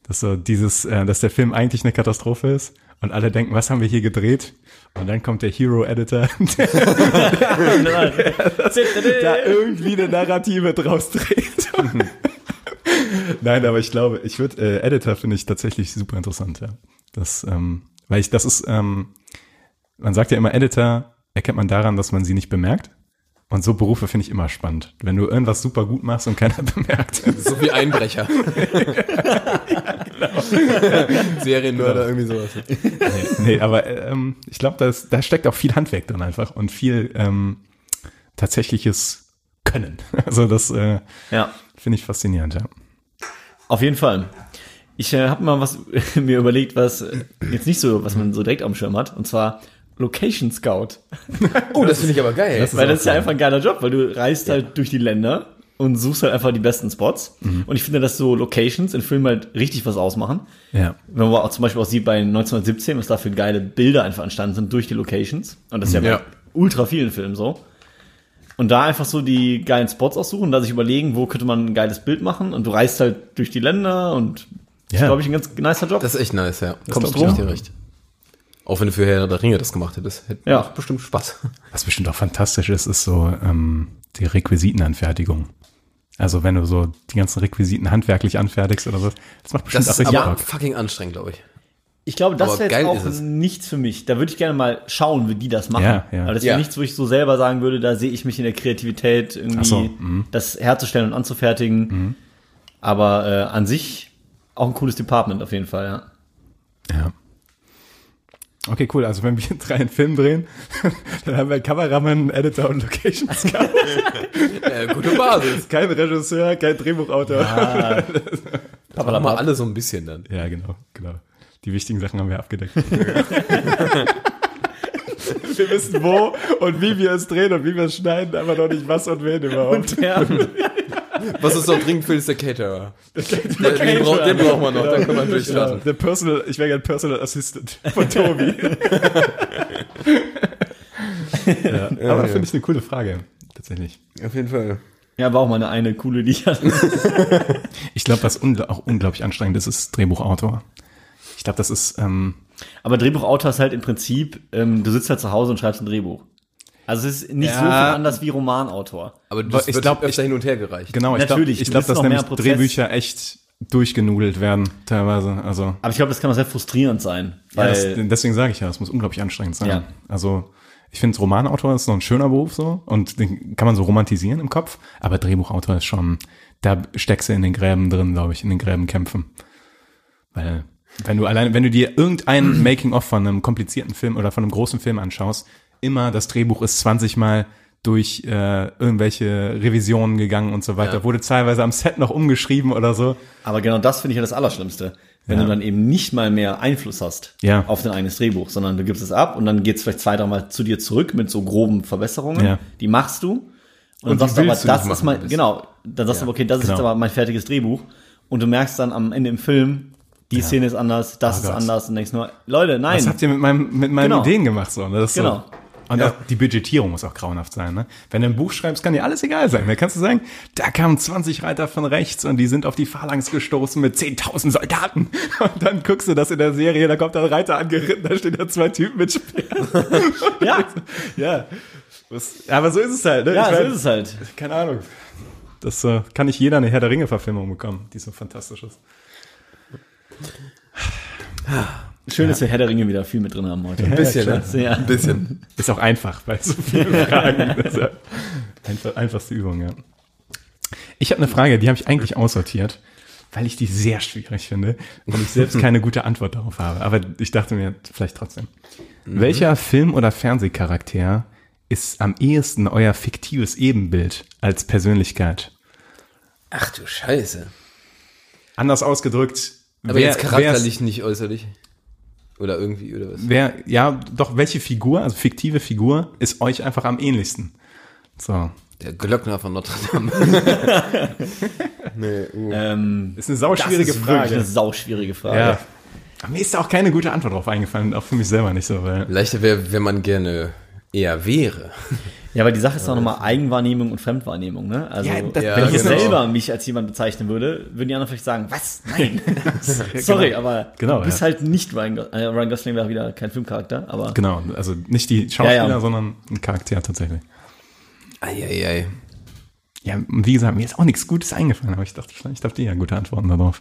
Dass so dieses, äh, dass der Film eigentlich eine Katastrophe ist und alle denken, was haben wir hier gedreht? Und dann kommt der Hero-Editor, der da irgendwie eine Narrative draus dreht. Nein, aber ich glaube, ich würde, äh, Editor finde ich tatsächlich super interessant, ja. Das, ähm, weil ich, das ist, ähm, man sagt ja immer, Editor erkennt man daran, dass man sie nicht bemerkt. Und so Berufe finde ich immer spannend. Wenn du irgendwas super gut machst und keiner bemerkt. So wie Einbrecher. Serienmörder, irgendwie sowas. nee, nee, aber ähm, ich glaube, da steckt auch viel Handwerk drin einfach und viel ähm, tatsächliches Können. Also das äh, Ja. finde ich faszinierend, ja. Auf jeden Fall. Ich äh, habe mal was mir überlegt, was äh, jetzt nicht so, was man so direkt am Schirm hat, und zwar Location Scout. Oh, das finde ich aber geil. weil das ist ja einfach ein geiler Job, weil du reist halt durch die Länder und suchst halt einfach die besten Spots. Und ich finde, dass so Locations in Filmen halt richtig was ausmachen. Ja. Wenn man auch zum Beispiel auch sieht bei 1917, was da für geile Bilder einfach entstanden sind durch die Locations. Und das ist ja, Ja. bei ultra vielen Filmen so. Und da einfach so die geilen Spots aussuchen, da sich überlegen, wo könnte man ein geiles Bild machen. Und du reist halt durch die Länder und das ist, Ja. glaube ich, ein ganz nicer Job. Das ist echt nice, ja. Kommst glaub ich du? dir recht. Auch wenn du für Herr der Ringe das gemacht hättest, hätte Ja. bestimmt Spaß. Was bestimmt auch fantastisch ist, ist so ähm, die Requisitenanfertigung. Also wenn du so die ganzen Requisiten handwerklich anfertigst oder so, das macht bestimmt Das auch ist richtig aber Bock. fucking anstrengend, glaube ich. Ich glaube, das wäre jetzt auch nichts für mich. Da würde ich gerne mal schauen, wie die das machen. Ja, ja. Aber das wäre Ja. nichts, wo ich so selber sagen würde, da sehe ich mich in der Kreativität irgendwie, so, mhm. das herzustellen und anzufertigen. Aber äh, an sich auch ein cooles Department auf jeden Fall, ja. Ja. Okay, cool. Also wenn wir drei einen Film drehen, dann haben wir einen Kameramann, einen Editor und Location Scout. Ja, gute Basis. kein Regisseur, kein Drehbuchautor. Ja. Aber mal alle so ein bisschen dann. genau, genau. Die wichtigen Sachen haben wir abgedeckt. wir wissen wo und wie wir es drehen und wie wir es schneiden, aber noch nicht was und wen überhaupt. ja. Was es noch dringend will, ist der Caterer. Den, den, brauch, den brauchen wir noch, dann können wir Ja, durchstarten. der Personal, ich wäre gern Personal Assistant von Tobi. ja, aber finde ich eine coole Frage, tatsächlich. Auf jeden Fall. ja, war auch mal eine, eine coole, die ich hatte. Ich glaube, was ungl auch unglaublich anstrengend ist, ist Drehbuchautor. Ich glaube, das ist, ähm, Aber Drehbuchautor ist halt im Prinzip, ähm, du sitzt halt zu Hause und schreibst ein Drehbuch. Also es ist nicht Ja. so viel anders wie Romanautor. Aber das Ich wird glaub, öfter hin und her gereicht. genau, ich glaube, Natürlich, ich du glaub, bist dass nämlich Prozess. Drehbücher echt durchgenudelt werden, teilweise. Also, Aber ich glaube, das kann auch sehr frustrierend sein. ja, das, Weil, deswegen sage ich ja, es muss unglaublich anstrengend sein. Ja. Also, ich finde, Romanautor ist noch ein schöner Beruf so und den kann man so romantisieren im Kopf, aber Drehbuchautor ist schon, da steckst du in den Gräben drin, glaube ich, in den Gräben kämpfen. Weil, wenn du allein, wenn du dir irgendein Making-of von einem komplizierten Film oder von einem großen Film anschaust, immer, das Drehbuch ist 20 Mal durch äh, irgendwelche Revisionen gegangen und so weiter. Ja. Wurde teilweise am Set noch umgeschrieben oder so. Aber genau das finde ich ja das Allerschlimmste. Wenn Ja. du dann eben nicht mal mehr Einfluss hast Ja. auf dein eigenes Drehbuch, sondern du gibst es ab und dann geht es vielleicht zwei, dreimal zu dir zurück mit so groben Verbesserungen. Ja. Die machst du. Und, Und sagst du aber, das ist mein, genau, dann sagst du aber, okay, das ist genau. jetzt aber mein fertiges Drehbuch. Und du merkst dann am Ende im Film, die Szene ist anders, das Oh ist Gott. anders und denkst nur, Leute, nein. Was habt ihr mit, meinem, mit meinen Genau. Ideen gemacht? So, ne? das ist Genau. So. Und auch die Budgetierung muss auch grauenhaft sein. Ne? Wenn du ein Buch schreibst, kann dir alles egal sein. Da kannst du sagen, da kamen 20 Reiter von rechts und die sind auf die Phalanx gestoßen mit 10.000 Soldaten. Und dann guckst du das in der Serie, da kommt ein Reiter angeritten, da stehen da zwei Typen mit Speeren. ja, ja. Was, aber so ist es halt. Ne? ja, Ich so ist es halt. Keine Ahnung. Das äh, kann nicht jeder eine Herr der Ringe-Verfilmung bekommen, die so fantastisch ist. Schön, dass wir Herr der Ringe wieder viel mit drin haben heute. Ein bisschen, ne? Ja. Ein bisschen. Ist auch einfach, weil so viele Fragen. Ja einfach, einfachste Übung, ja. Ich habe eine Frage, die habe ich eigentlich aussortiert, weil ich die sehr schwierig finde und ich selbst keine gute Antwort darauf habe. Aber ich dachte mir vielleicht trotzdem. Welcher Film- oder Fernsehcharakter ist am ehesten euer fiktives Ebenbild als Persönlichkeit? Ach du Scheiße. Anders ausgedrückt, Aber wer- jetzt charakterlich, nicht äußerlich. Oder irgendwie, oder was? Wer, ja, doch, welche Figur, also fiktive Figur, ist euch einfach am ähnlichsten? So. Der Glöckner von Notre Dame. nee, uh. Ähm, Ist eine das sauschwierige ist wirklich eine Frage. sauschwierige Frage. Ja. Aber mir ist da auch keine gute Antwort drauf eingefallen, auch für mich selber nicht so, weil. Leichter wäre, wenn man gerne eher wäre. Ja, aber die Sache ist doch nochmal Eigenwahrnehmung und Fremdwahrnehmung, ne? Also, Ja, das- Ja, wenn ich jetzt genau. selber mich als jemand bezeichnen würde, würden die anderen vielleicht sagen, was? Nein. Sorry, aber Genau, du bist ja. halt nicht Ryan Gosling. Äh, Ryan Gosling wäre wieder kein Filmcharakter, aber Genau, also nicht die Schauspieler, Ja, ja. sondern ein Charakter tatsächlich. Eieiei. Ja, und wie gesagt, mir ist auch nichts Gutes eingefallen, aber ich dachte, vielleicht habt ihr ja gute Antworten darauf.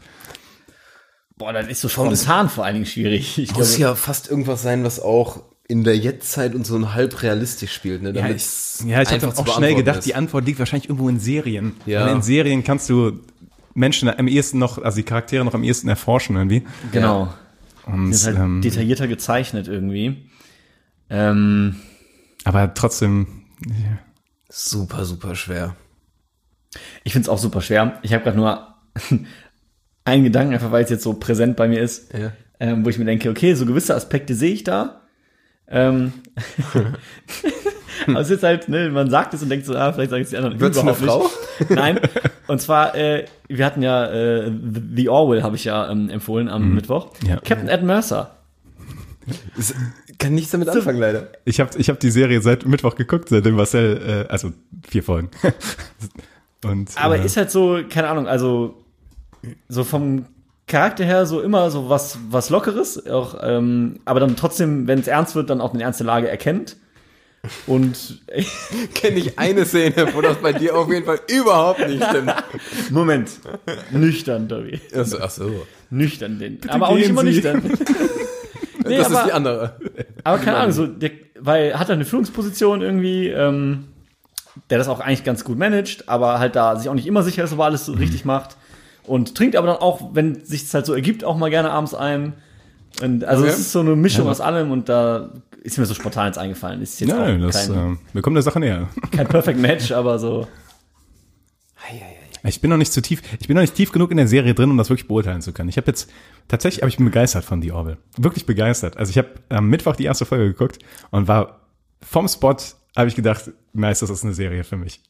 boah, das ist so spontan vor allen Dingen schwierig. Ich Muss glaube, ja fast irgendwas sein, was auch in der Jetztzeit und so ein halb realistisch spielt, ne? Ja, Damit ich, ja, ich habe auch schnell gedacht, ist. die Antwort liegt wahrscheinlich irgendwo in Serien. Ja. Und in Serien kannst du Menschen am ehesten noch, also die Charaktere noch am ehesten erforschen irgendwie. genau. Und, ist halt ähm, detaillierter gezeichnet irgendwie. Ähm, aber trotzdem, super, super schwer. ich finde es auch super schwer. Ich habe gerade nur einen Gedanken, einfach weil es jetzt so präsent bei mir ist. Ja. ähm, wo ich mir denke, okay, so gewisse Aspekte sehe ich da. Ähm, aber es ist halt, ne, man sagt es und denkt so, ah, vielleicht sagen es die anderen Wird's eine überhaupt nicht. Nein. Und zwar, äh, wir hatten ja äh, The Orwell, habe ich ja ähm, empfohlen am Mittwoch. Ja. Captain Ed Mercer. Es kann nichts damit anfangen, leider. ich habe ich hab die Serie seit Mittwoch geguckt, seitdem Marcel, äh, also vier Folgen. Und, Aber äh, ist halt so, keine Ahnung, also so vom Charakter her so immer so was, was Lockeres, auch, ähm, aber dann trotzdem, wenn es ernst wird, dann auch eine ernste Lage erkennt. Und Kenne ich eine Szene, wo das bei dir auf jeden Fall überhaupt nicht stimmt. Moment, nüchtern, Tobi. Achso, ach so. Nüchtern den. aber auch nicht immer Sie. nüchtern. nee, das aber, ist die andere. aber keine Ahnung, so, der, weil hat er eine Führungsposition irgendwie, ähm, der das auch eigentlich ganz gut managt, aber halt da sich auch nicht immer sicher ist, ob er alles so richtig macht. Und trinkt aber dann auch, wenn sich halt so ergibt, auch mal gerne abends ein. Und also Okay. es ist so eine Mischung aus allem und da ist mir so spontan jetzt eingefallen. Ist jetzt Nein, das, kein, ähm, wir kommen der Sache näher. kein Perfect Match, aber so. Ich bin noch nicht zu tief, ich bin noch nicht tief genug in der Serie drin, um das wirklich beurteilen zu können. Ich habe jetzt, tatsächlich, aber ich bin begeistert von The Orville. Wirklich begeistert. Also ich habe am Mittwoch die erste Folge geguckt und war vom Spot, habe ich gedacht, nice, das ist eine Serie für mich.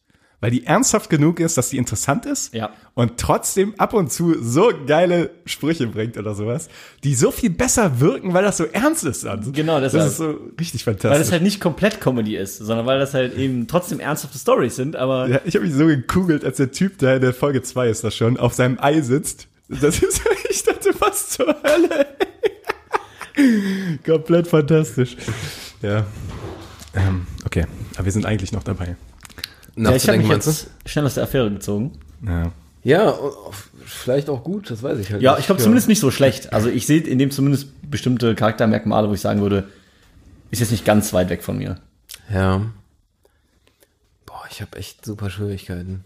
Weil die ernsthaft genug ist, dass die interessant ist Ja. und trotzdem ab und zu so geile Sprüche bringt oder sowas, die so viel besser wirken, weil das so ernst ist. Dann. Genau, das deshalb. ist so richtig fantastisch. Weil das halt nicht komplett Comedy ist, sondern weil das halt eben trotzdem ernsthafte Stories sind, aber Ja, ich habe mich so gekugelt, als der Typ, der in der Folge 2 ist das schon, auf seinem Ei sitzt. Das ist, ich dachte, was zur Hölle? Komplett fantastisch. Ja. Ähm, okay, aber wir sind eigentlich noch dabei. Ja, ich habe mich jetzt schnell aus der Affäre gezogen. Ja. Ja, vielleicht auch gut, das weiß ich halt Ja, nicht. ich glaube zumindest nicht so schlecht. Also ich sehe in dem zumindest bestimmte Charaktermerkmale, wo ich sagen würde, ist jetzt nicht ganz weit weg von mir. Ja. Boah, ich habe echt super Schwierigkeiten.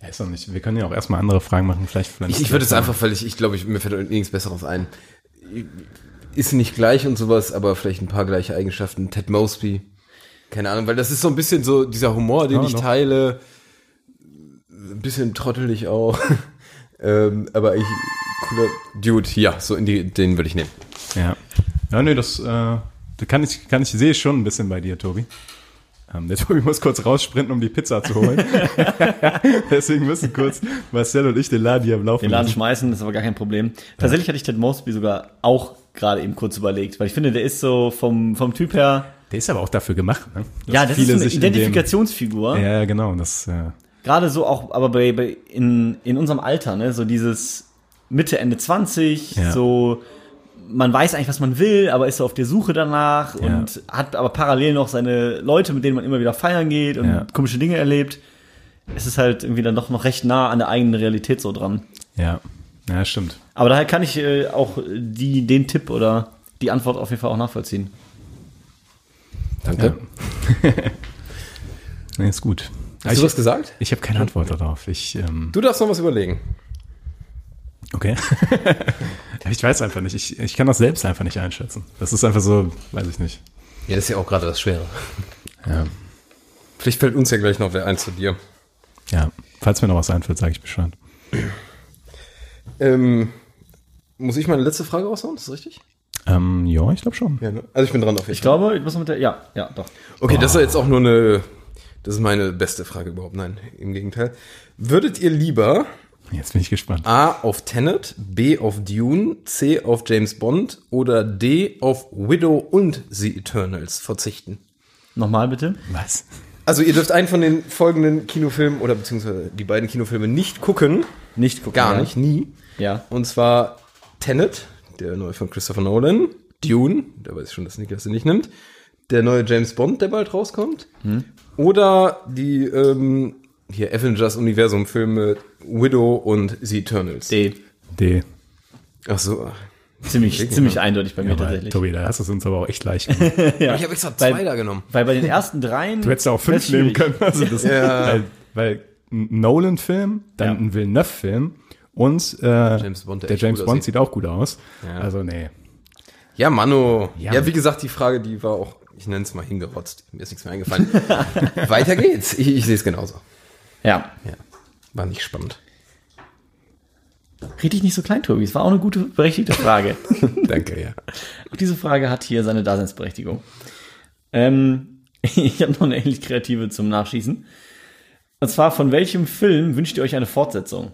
ja, ist doch nicht. Wir können ja auch erstmal andere Fragen machen. Vielleicht, vielleicht Ich, ich würde es einfach, weil ich, ich glaube, ich, mir fällt nichts Besseres ein. Ist nicht gleich und sowas, aber vielleicht ein paar gleiche Eigenschaften. Ted Mosby. Keine Ahnung, weil das ist so ein bisschen so dieser Humor, den Ja, ich doch. teile. Ein bisschen trottelig auch. ähm, aber ich, cooler Dude, ja, so in die, den würde ich nehmen. Ja. Ja, nee, das, äh, da kann ich, kann ich, sehe ich schon ein bisschen bei dir, Tobi. Ähm, der Tobi muss kurz raussprinten, um die Pizza zu holen. Deswegen müssen kurz Marcel und ich den Laden hier am Laufen Den Laden lassen. schmeißen, das ist aber gar kein Problem. Tatsächlich hatte ich Ted Mosby sogar auch gerade eben kurz überlegt, weil ich finde, der ist so vom, vom Typ her, Der ist aber auch dafür gemacht, ne? Ja, das ist eine in dem- Identifikationsfigur. Ja, genau, das, äh, Gerade so auch, aber bei, bei in, in unserem Alter, ne, so dieses Mitte, Ende 20, Ja. so, man weiß eigentlich, was man will, aber ist so auf der Suche danach Ja. und hat aber parallel noch seine Leute, mit denen man immer wieder feiern geht und Ja. komische Dinge erlebt. Es ist halt irgendwie dann doch noch recht nah an der eigenen Realität so dran. ja. Ja, stimmt. Aber daher kann ich äh, auch die, den Tipp oder die Antwort auf jeden Fall auch nachvollziehen. Danke. Nee, ist gut. Hast ich, du was gesagt? Ich habe keine Antwort darauf. Ich, ähm, Du darfst noch was überlegen. okay. Ja, ich weiß einfach nicht. Ich, ich kann das selbst einfach nicht einschätzen. Das ist einfach so, weiß ich nicht. Ja, das ist ja auch gerade das Schwere. Ja. Vielleicht fällt uns ja gleich noch wer ein zu dir. Ja. Falls mir noch was einfällt, sage ich Bescheid. Ähm, muss ich meine letzte Frage raushauen? Ist das richtig? Ähm, ja, ich glaube schon. Ja, ne? Also ich bin dran auf jeden Ich glaube, ich muss mit der, ja, ja, doch. Okay, das ist jetzt auch nur eine, das ist meine beste Frage überhaupt. Nein, im Gegenteil. Würdet ihr lieber Jetzt bin ich gespannt. A auf Tenet, B auf Dune, C auf James Bond oder D auf Widow und The Eternals verzichten? Nochmal bitte. Was? Also ihr dürft einen von den folgenden Kinofilmen oder beziehungsweise die beiden Kinofilme nicht gucken. Nicht gucken. Gar ja. nicht, nie. Ja. Und zwar Tenet, der neue von Christopher Nolan, Dune, da weiß ich schon, dass Niklas den nicht nimmt, der neue James Bond, der bald rauskommt, oder die ähm, hier Avengers-Universum-Filme Widow und The Eternals. D. D. Ach so. Ziemlich, Deswegen, ziemlich ja. eindeutig bei mir Aber, tatsächlich. Tobi, da hast du es uns aber auch echt leicht gemacht. Ja. Ich habe extra Weil- zwei da genommen. Weil bei den ersten dreien. Du hättest auch fünf nehmen können. Also das, Ja. Weil, weil ein Nolan-Film, dann Ja. ein Villeneuve-Film und äh, James Bond, der der James Bond aussieht. sieht auch gut aus. Ja. Also nee. Ja, Mano. Ja, Ja. wie gesagt, die Frage, die war auch, ich nenne es mal hingerotzt. Mir ist nichts mehr eingefallen. Weiter geht's. Ich, ich sehe es genauso. Ja. Ja. War nicht spannend. Red dich nicht so klein, Tobi. Es war auch eine gute, berechtigte Frage. Danke, ja. Auch diese Frage hat hier seine Daseinsberechtigung. Ähm, ich habe noch eine ähnlich kreative zum Nachschießen. Und zwar, von welchem Film wünscht ihr euch eine Fortsetzung?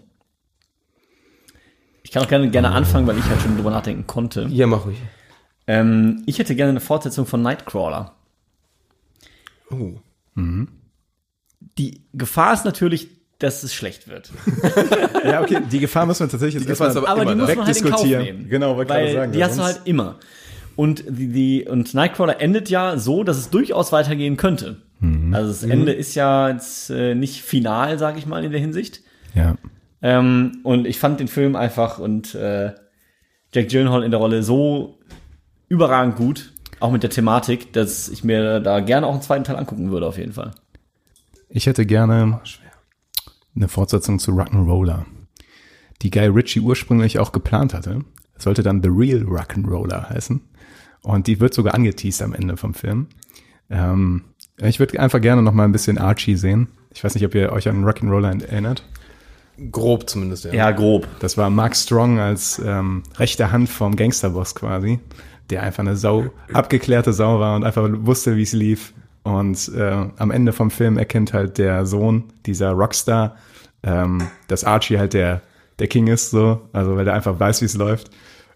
Ich kann auch gerne, gerne anfangen, weil ich halt schon drüber nachdenken konnte. Ja, mach ruhig. Ähm, ich hätte gerne eine Fortsetzung von Nightcrawler. Oh. Die Gefahr ist natürlich, dass es schlecht wird. Ja, okay, die Gefahr müssen wir tatsächlich jetzt erstmal aber Aber die immer muss man halt in Kauf wegdiskutieren. nehmen. Genau, wollte weil gerade sagen. die hast du halt immer. Und die, die und Nightcrawler endet ja so, dass es durchaus weitergehen könnte. Mhm. Also das Ende ist ja jetzt äh, nicht final, sage ich mal in der Hinsicht. Ja. Ähm, und ich fand den Film einfach und äh, Jack Gyllenhaal in der Rolle so überragend gut, auch mit der Thematik, dass ich mir da gerne auch einen zweiten Teil angucken würde auf jeden Fall. Ich hätte gerne eine Fortsetzung zu Rock'n'Roller, die Guy Ritchie ursprünglich auch geplant hatte. Es sollte dann The Real Rock'n'Roller heißen. Und die wird sogar angeteased am Ende vom Film. Ähm, ich würde einfach gerne noch mal ein bisschen Archie sehen. Ich weiß nicht, ob ihr euch an Rock'n'Roller erinnert. Grob zumindest, ja. Ja, grob. Das war Mark Strong als ähm, rechte Hand vom Gangsterboss quasi, der einfach eine Sau, abgeklärte Sau war und einfach wusste, wie es lief. Und äh, am Ende vom Film erkennt halt der Sohn, dieser Rockstar, ähm, dass Archie halt der, der King ist, so, also weil der einfach weiß, wie es läuft.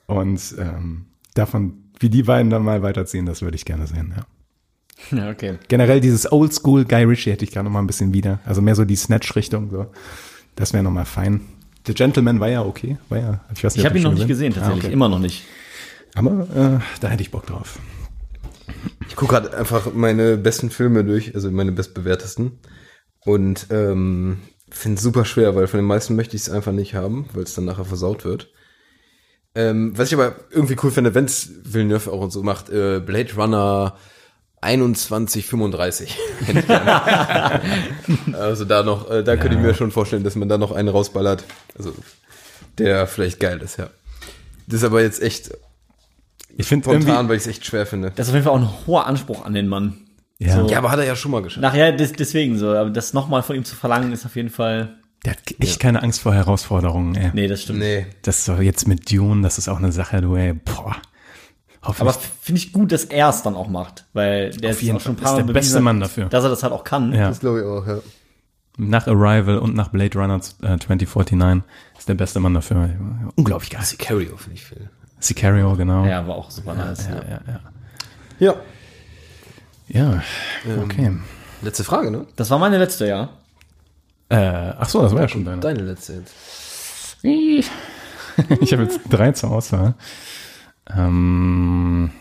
Und ähm, davon, wie die beiden dann mal weiterziehen, das würde ich gerne sehen, ja. Ja, okay. Generell dieses Oldschool Guy Ritchie hätte ich gerade noch mal ein bisschen wieder. Also mehr so die Snatch-Richtung, so. Das wäre noch mal fein. The Gentleman war ja okay, war ja, ich weiß nicht, Ich habe ihn noch nicht gesehen, tatsächlich. Ah, okay. Immer noch nicht. Aber äh, da hätte ich Bock drauf. Ich gucke gerade einfach meine besten Filme durch, also meine bestbewertesten. Und ähm, finde es super schwer, weil von den meisten möchte ich es einfach nicht haben, weil es dann nachher versaut wird. Ähm, was ich aber irgendwie cool finde, wenn es Villeneuve auch und so macht, äh, Blade Runner 2135. Hätte ich gerne. also da noch, äh, da könnte ich mir schon vorstellen, dass man da noch einen rausballert. Also der vielleicht geil ist, ja. Das ist aber jetzt echt Ich finde spontan, weil ich es echt schwer finde. Das ist auf jeden Fall auch ein hoher Anspruch an den Mann. Ja. So. Ja, aber hat er ja schon mal geschafft. Nachher des, deswegen so, aber das nochmal von ihm zu verlangen, ist auf jeden Fall. Der hat echt keine Angst vor Herausforderungen, ey. Nee, das stimmt. Nee. Das ist so jetzt mit Dune, das ist auch eine Sache, du, ey, boah. Aber Hoffentlich. finde ich gut, dass er es dann auch macht, weil der Auf jeden auch schon ein paar Ist der Mal beste bewiesen Mann dafür. Dass er das halt auch kann. ja. Das glaube ich auch, ja. Nach Arrival und nach Blade Runner äh, 2049 ist der beste Mann dafür. Unglaublich geil. Sicario finde ich viel. Sicario, genau. Ja, war auch super nice. ja, Ja. ja, ja. Ja. Ja, okay. Letzte Frage, ne? Das war meine letzte, ja. Äh, ach so, das war ja schon deine. Deine letzte jetzt. Ich habe jetzt drei zur Auswahl. Ähm,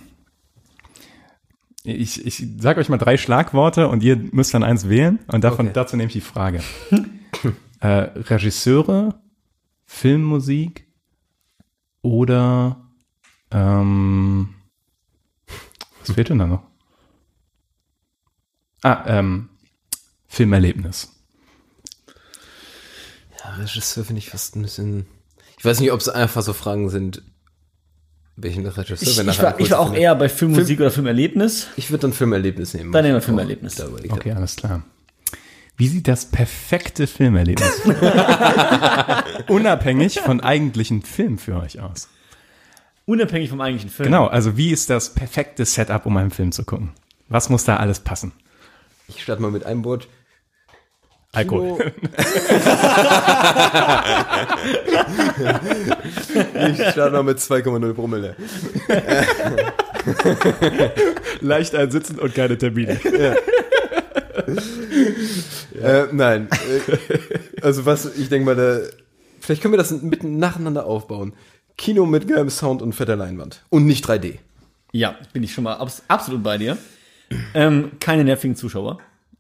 ich ich sage euch mal drei Schlagworte und ihr müsst dann eins wählen und davon, Okay. dazu nehme ich die Frage. äh, Regisseure, Filmmusik oder ähm, was fehlt denn da noch? Ah, ähm, Filmerlebnis. Ja, Regisseur finde ich fast ein bisschen. Ich weiß nicht, ob es einfach so Fragen sind, welchen Regisseur Ich, ich, war, ich war auch eher bei Filmmusik oder Filmerlebnis. Ich würde dann Filmerlebnis nehmen. Dann nehmen wir Filmerlebnis. Da überlegt Okay, alles klar. Wie sieht das perfekte Filmerlebnis unabhängig von eigentlichen Film für euch aus? Unabhängig vom eigentlichen Film. Genau, also wie ist das perfekte Setup, um einen Film zu gucken? Was muss da alles passen? Ich starte mal mit einem Wort. Alkohol. Ich starte mal mit 2,0 Promille. Leicht einsitzen und keine Termine. Äh, nein. Äh, also was, ich denke mal, da, vielleicht können wir das mitten nacheinander aufbauen. Kino mit geilem Sound und fetter Leinwand. Und nicht 3D. Ja, bin ich schon mal abs absolut bei dir. Ähm, keine nervigen Zuschauer.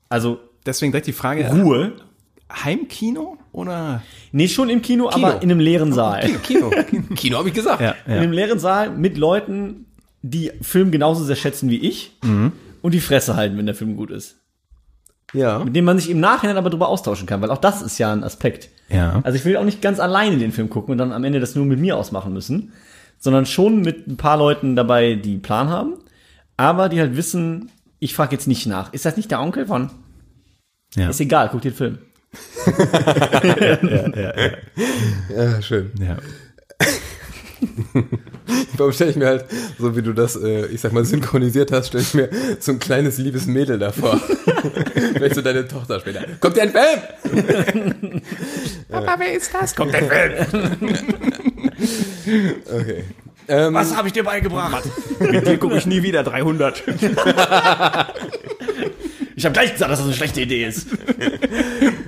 Also Deswegen direkt die Frage, Ruhe. Heimkino oder? Nee, schon im Kino, aber in einem leeren Saal. Kino. Kino habe ich gesagt. Ja, In ja. einem leeren Saal mit Leuten, die Film genauso sehr schätzen wie ich und die Fresse halten, wenn der Film gut ist. Ja. Mit dem man sich im Nachhinein aber drüber austauschen kann, weil auch das ist ja ein Aspekt. Ja. Also ich will auch nicht ganz alleine den Film gucken und dann am Ende das nur mit mir ausmachen müssen, sondern schon mit ein paar Leuten dabei, die Plan haben, aber die halt wissen, ich frage jetzt nicht nach. Ist das nicht der Onkel von? Ja. Ist egal, guck dir den Film. Ja, schön. ja. Warum stelle ich mir halt, so wie du das, äh, ich sag mal, synchronisiert hast, stelle ich mir so ein kleines liebes Mädel davor. Vielleicht so deine Tochter später. Kommt dir ein Film? Papa, wer ist das? Kommt der Film. Okay. Ähm, Was habe ich dir beigebracht? Mit dir gucke ich nie wieder 300. Ich habe gleich gesagt, dass das eine schlechte Idee ist.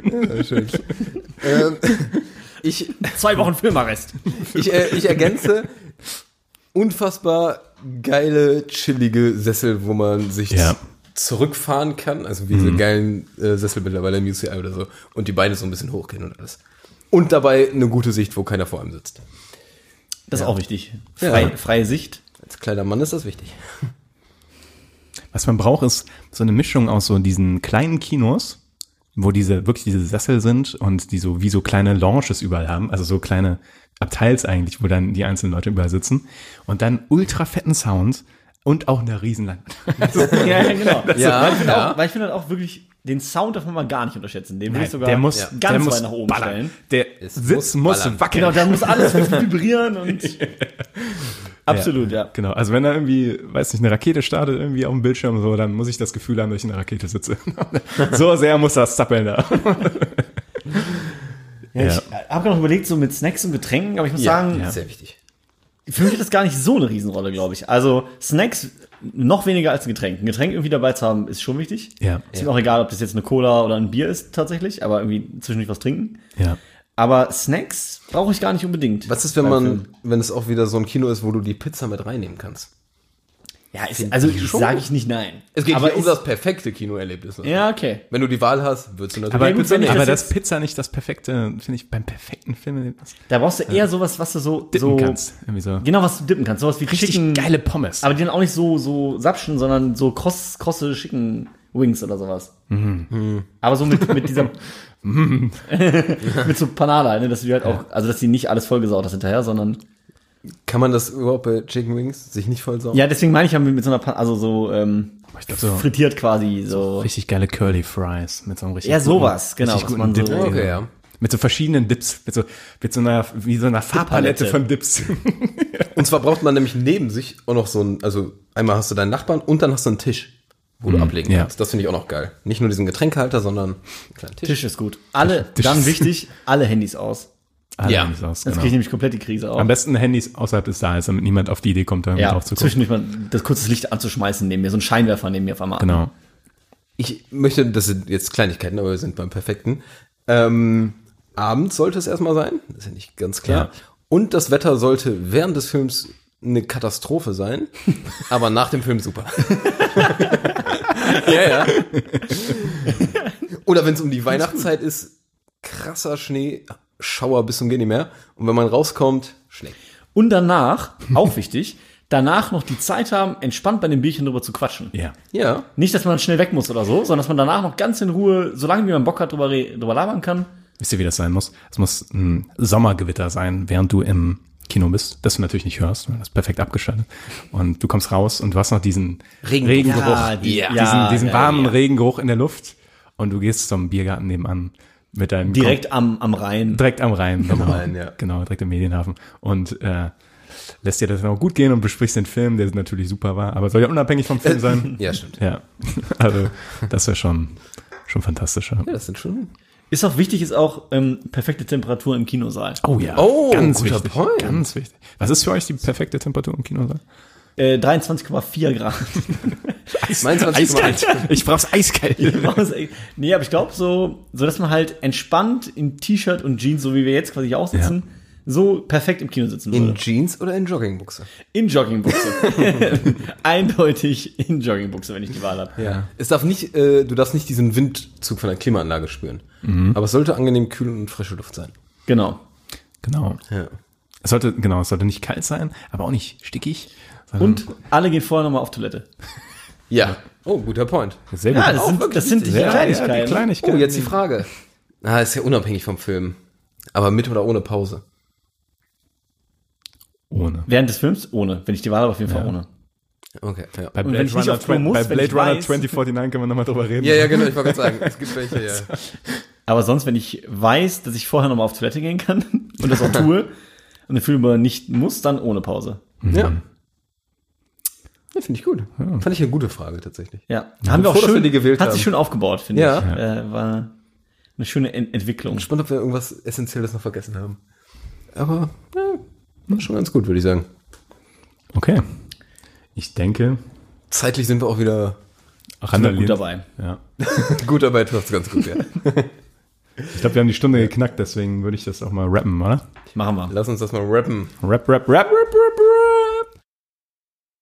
ja, schön. ähm, ich, Zwei Wochen Filmarrest. ich, äh, ich ergänze unfassbar geile, chillige Sessel, wo man sich Ja. zurückfahren kann. Also wie diese geilen äh, Sessel mittlerweile im UCI oder so. Und die Beine so ein bisschen hochgehen und alles. Und dabei eine gute Sicht, wo keiner vor einem sitzt. Das ist auch wichtig. Frei, Ja. Freie Sicht. Als kleiner Mann ist das wichtig. Was man braucht, ist so eine Mischung aus so diesen kleinen Kinos, wo diese wirklich diese Sessel sind und die so wie so kleine Lounges überall haben, also so kleine Abteils eigentlich, wo dann die einzelnen Leute überall sitzen und dann ultra fetten Sound und auch eine Riesenleinwand. Ja, ja, genau. Ja, weil ich finde ja. auch, weil ich finde halt auch wirklich, den Sound darf man mal gar nicht unterschätzen. Den will ich sogar der muss, ja. ganz der muss weit nach oben ballern. stellen. Der Es Sitz muss muss, wackeln. Genau, da muss alles vibrieren und absolut, ja. Genau, also wenn da irgendwie, weiß nicht, eine Rakete startet irgendwie auf dem Bildschirm so, dann muss ich das Gefühl haben, dass ich in einer Rakete sitze. so sehr muss das zappeln da. ja. Ich habe noch überlegt, so mit Snacks und Getränken, aber ich muss sagen, ja. Sehr wichtig. für mich ist das gar nicht so eine Riesenrolle, glaube ich. Also Snacks noch weniger als ein Getränk. Ein Getränk irgendwie dabei zu haben, ist schon wichtig. Ja. Ist mir auch egal, ob das jetzt eine Cola oder ein Bier ist tatsächlich, aber irgendwie zwischendurch was trinken. Ja. Aber Snacks brauche ich gar nicht unbedingt. Was ist, wenn man, Film. wenn es auch wieder so ein Kino ist, wo du die Pizza mit reinnehmen kannst? Ja, ist, also sage ich nicht nein. Es geht aber hier um das perfekte Kinoerlebnis. ne? Ja, okay. Wenn du die Wahl hast, würdest du natürlich Aber, Ja, wenn ich aber das Pizza nicht das perfekte, finde ich, beim perfekten Film Da brauchst du eher sowas, was du so, dippen so kannst. Irgendwie so. genau was du dippen kannst, sowas wie Richtig Chicken, geile Pommes. aber die dann auch nicht so so sapschen, sondern so kross, krosse Chicken Wings oder sowas. Mhm. Aber so mit mit dieser mit so Panada, ne, dass du die halt auch, also dass die nicht alles vollgesaut hast hinterher, sondern Kann man das überhaupt bei Chicken Wings sich nicht voll saugen? ja, deswegen meine ich ja mit, mit so einer, Pan also so ähm, Ich glaub, so frittiert quasi so. richtig geile Curly Fries mit so einem richtig Ja, guten- sowas, genau, richtig was guten man so- Dip. Okay, ja. Mit so verschiedenen Dips, mit so, mit so einer, wie so einer Farbpalette Farbpalette. von Dips. Und zwar braucht man nämlich neben sich auch noch so ein, also einmal hast du deinen Nachbarn und dann hast du einen Tisch, wo du ablegen ja. kannst. Das finde ich auch noch geil. Nicht nur diesen Getränkehalter, sondern einen kleinen Tisch. Tisch ist gut. Alle, Tisch dann wichtig, alle Handys aus. Alle Ja. Handys aus, genau. kriege ich nämlich komplett die Krise auch. Am besten Handys außerhalb des Saals, damit niemand auf die Idee kommt, da ja, drauf zu gucken. zwischendurch mal das kurze Licht anzuschmeißen neben mir, so ein Scheinwerfer neben mir auf einmal. an. Genau. Ich möchte, das sind jetzt Kleinigkeiten, aber wir sind beim Perfekten. Ähm, abends sollte es erstmal sein, das ist ja nicht ganz klar. Ja. Und das Wetter sollte während des Films eine Katastrophe sein, aber nach dem Film super. ja, ja. Oder wenn es um die Weihnachtszeit ist, krasser Schnee, Schauer bis zum Gehen nicht mehr. Und wenn man rauskommt, Schnee. Und danach, auch wichtig, danach noch die Zeit haben, entspannt bei dem Bierchen drüber zu quatschen. Ja. Ja. Nicht, dass man dann schnell weg muss oder so, sondern dass man danach noch ganz in Ruhe, solange wie man Bock hat, drüber, drüber labern kann. Wisst ihr, wie das sein muss? Es muss ein Sommergewitter sein, während du im Kino bist, das du natürlich nicht hörst, weil das ist perfekt abgeschaltet. Und du kommst raus und du hast noch diesen Regengeruch. Regengeruch, Ja, die- diesen, ja, diesen ja, warmen ja. Regengeruch in der Luft und du gehst zum Biergarten nebenan mit deinem Direkt am, am Rhein. direkt am Rhein, genau, Rhein, ja. genau, direkt im Medienhafen und äh, lässt dir das dann auch gut gehen und besprichst den Film, der natürlich super war, aber soll ja unabhängig vom Film sein. Ja, stimmt. Ja, also das wäre schon schon fantastischer. Ja, das sind schon. Ist auch wichtig, ist auch ähm, perfekte Temperatur im Kinosaal. Oh ja, Oh, ganz guter wichtig, Point. ganz wichtig. Was ist für euch die perfekte Temperatur im Kinosaal? Äh, 23,4 Grad. 22,1. Ich brauch's eiskalt. nee, aber ich glaube so, so dass man halt entspannt in T-Shirt und Jeans, so wie wir jetzt quasi auch sitzen, so perfekt im Kino sitzen In würde. Jeans oder in Joggingbuchse? In Joggingbuchse. Eindeutig in Joggingbuchse, wenn ich die Wahl habe. Ja. Es darf nicht, äh, du darfst nicht diesen Windzug von der Klimaanlage spüren. Aber es sollte angenehm kühl und frische Luft sein. Genau. Genau. Ja. Es sollte, genau, es sollte nicht kalt sein, aber auch nicht stickig. Und alle gehen vorher nochmal auf Toilette. Ja. Oh, guter Point. sehr gut. Ja, das sind, wirklich das sind die. Ja, Kleinigkeiten. Ja, die Kleinigkeiten. Oh, jetzt die Frage. Ah, ist ja unabhängig vom Film. Aber mit oder ohne Pause? Ohne. Während des Films ohne. Wenn ich die Wahl habe, auf jeden Fall Ja. ohne. Okay, ja. Bei Blade ich Runner, muss, bei Blade ich Runner weiß- 2049 können wir nochmal drüber reden. Ja, ja, genau, ich wollte gerade sagen, es gibt welche, ja. Aber sonst, wenn ich weiß, dass ich vorher nochmal auf Toilette gehen kann und das auch tue und den Film aber nicht muss, dann ohne Pause. Ja. Ja, finde ich gut. Fand ich eine gute Frage tatsächlich. Ja. Haben wir auch schön, wir die gewählt hat haben. sich schön aufgebaut, finde Ja. ich. Äh, war eine schöne Ent Entwicklung. Spannend, ob wir irgendwas Essentielles noch vergessen haben. Aber ja, schon ganz gut, würde ich sagen. Okay. Ich denke, Zeitlich sind wir auch wieder wir gut dabei. Ja. gut dabei, trifft's ganz gut, ja. Ich glaube, wir haben die Stunde geknackt, deswegen würde ich das auch mal rappen, oder? Machen wir. Lass uns das mal rappen. Rap, rap, rap, rap, rap, rap.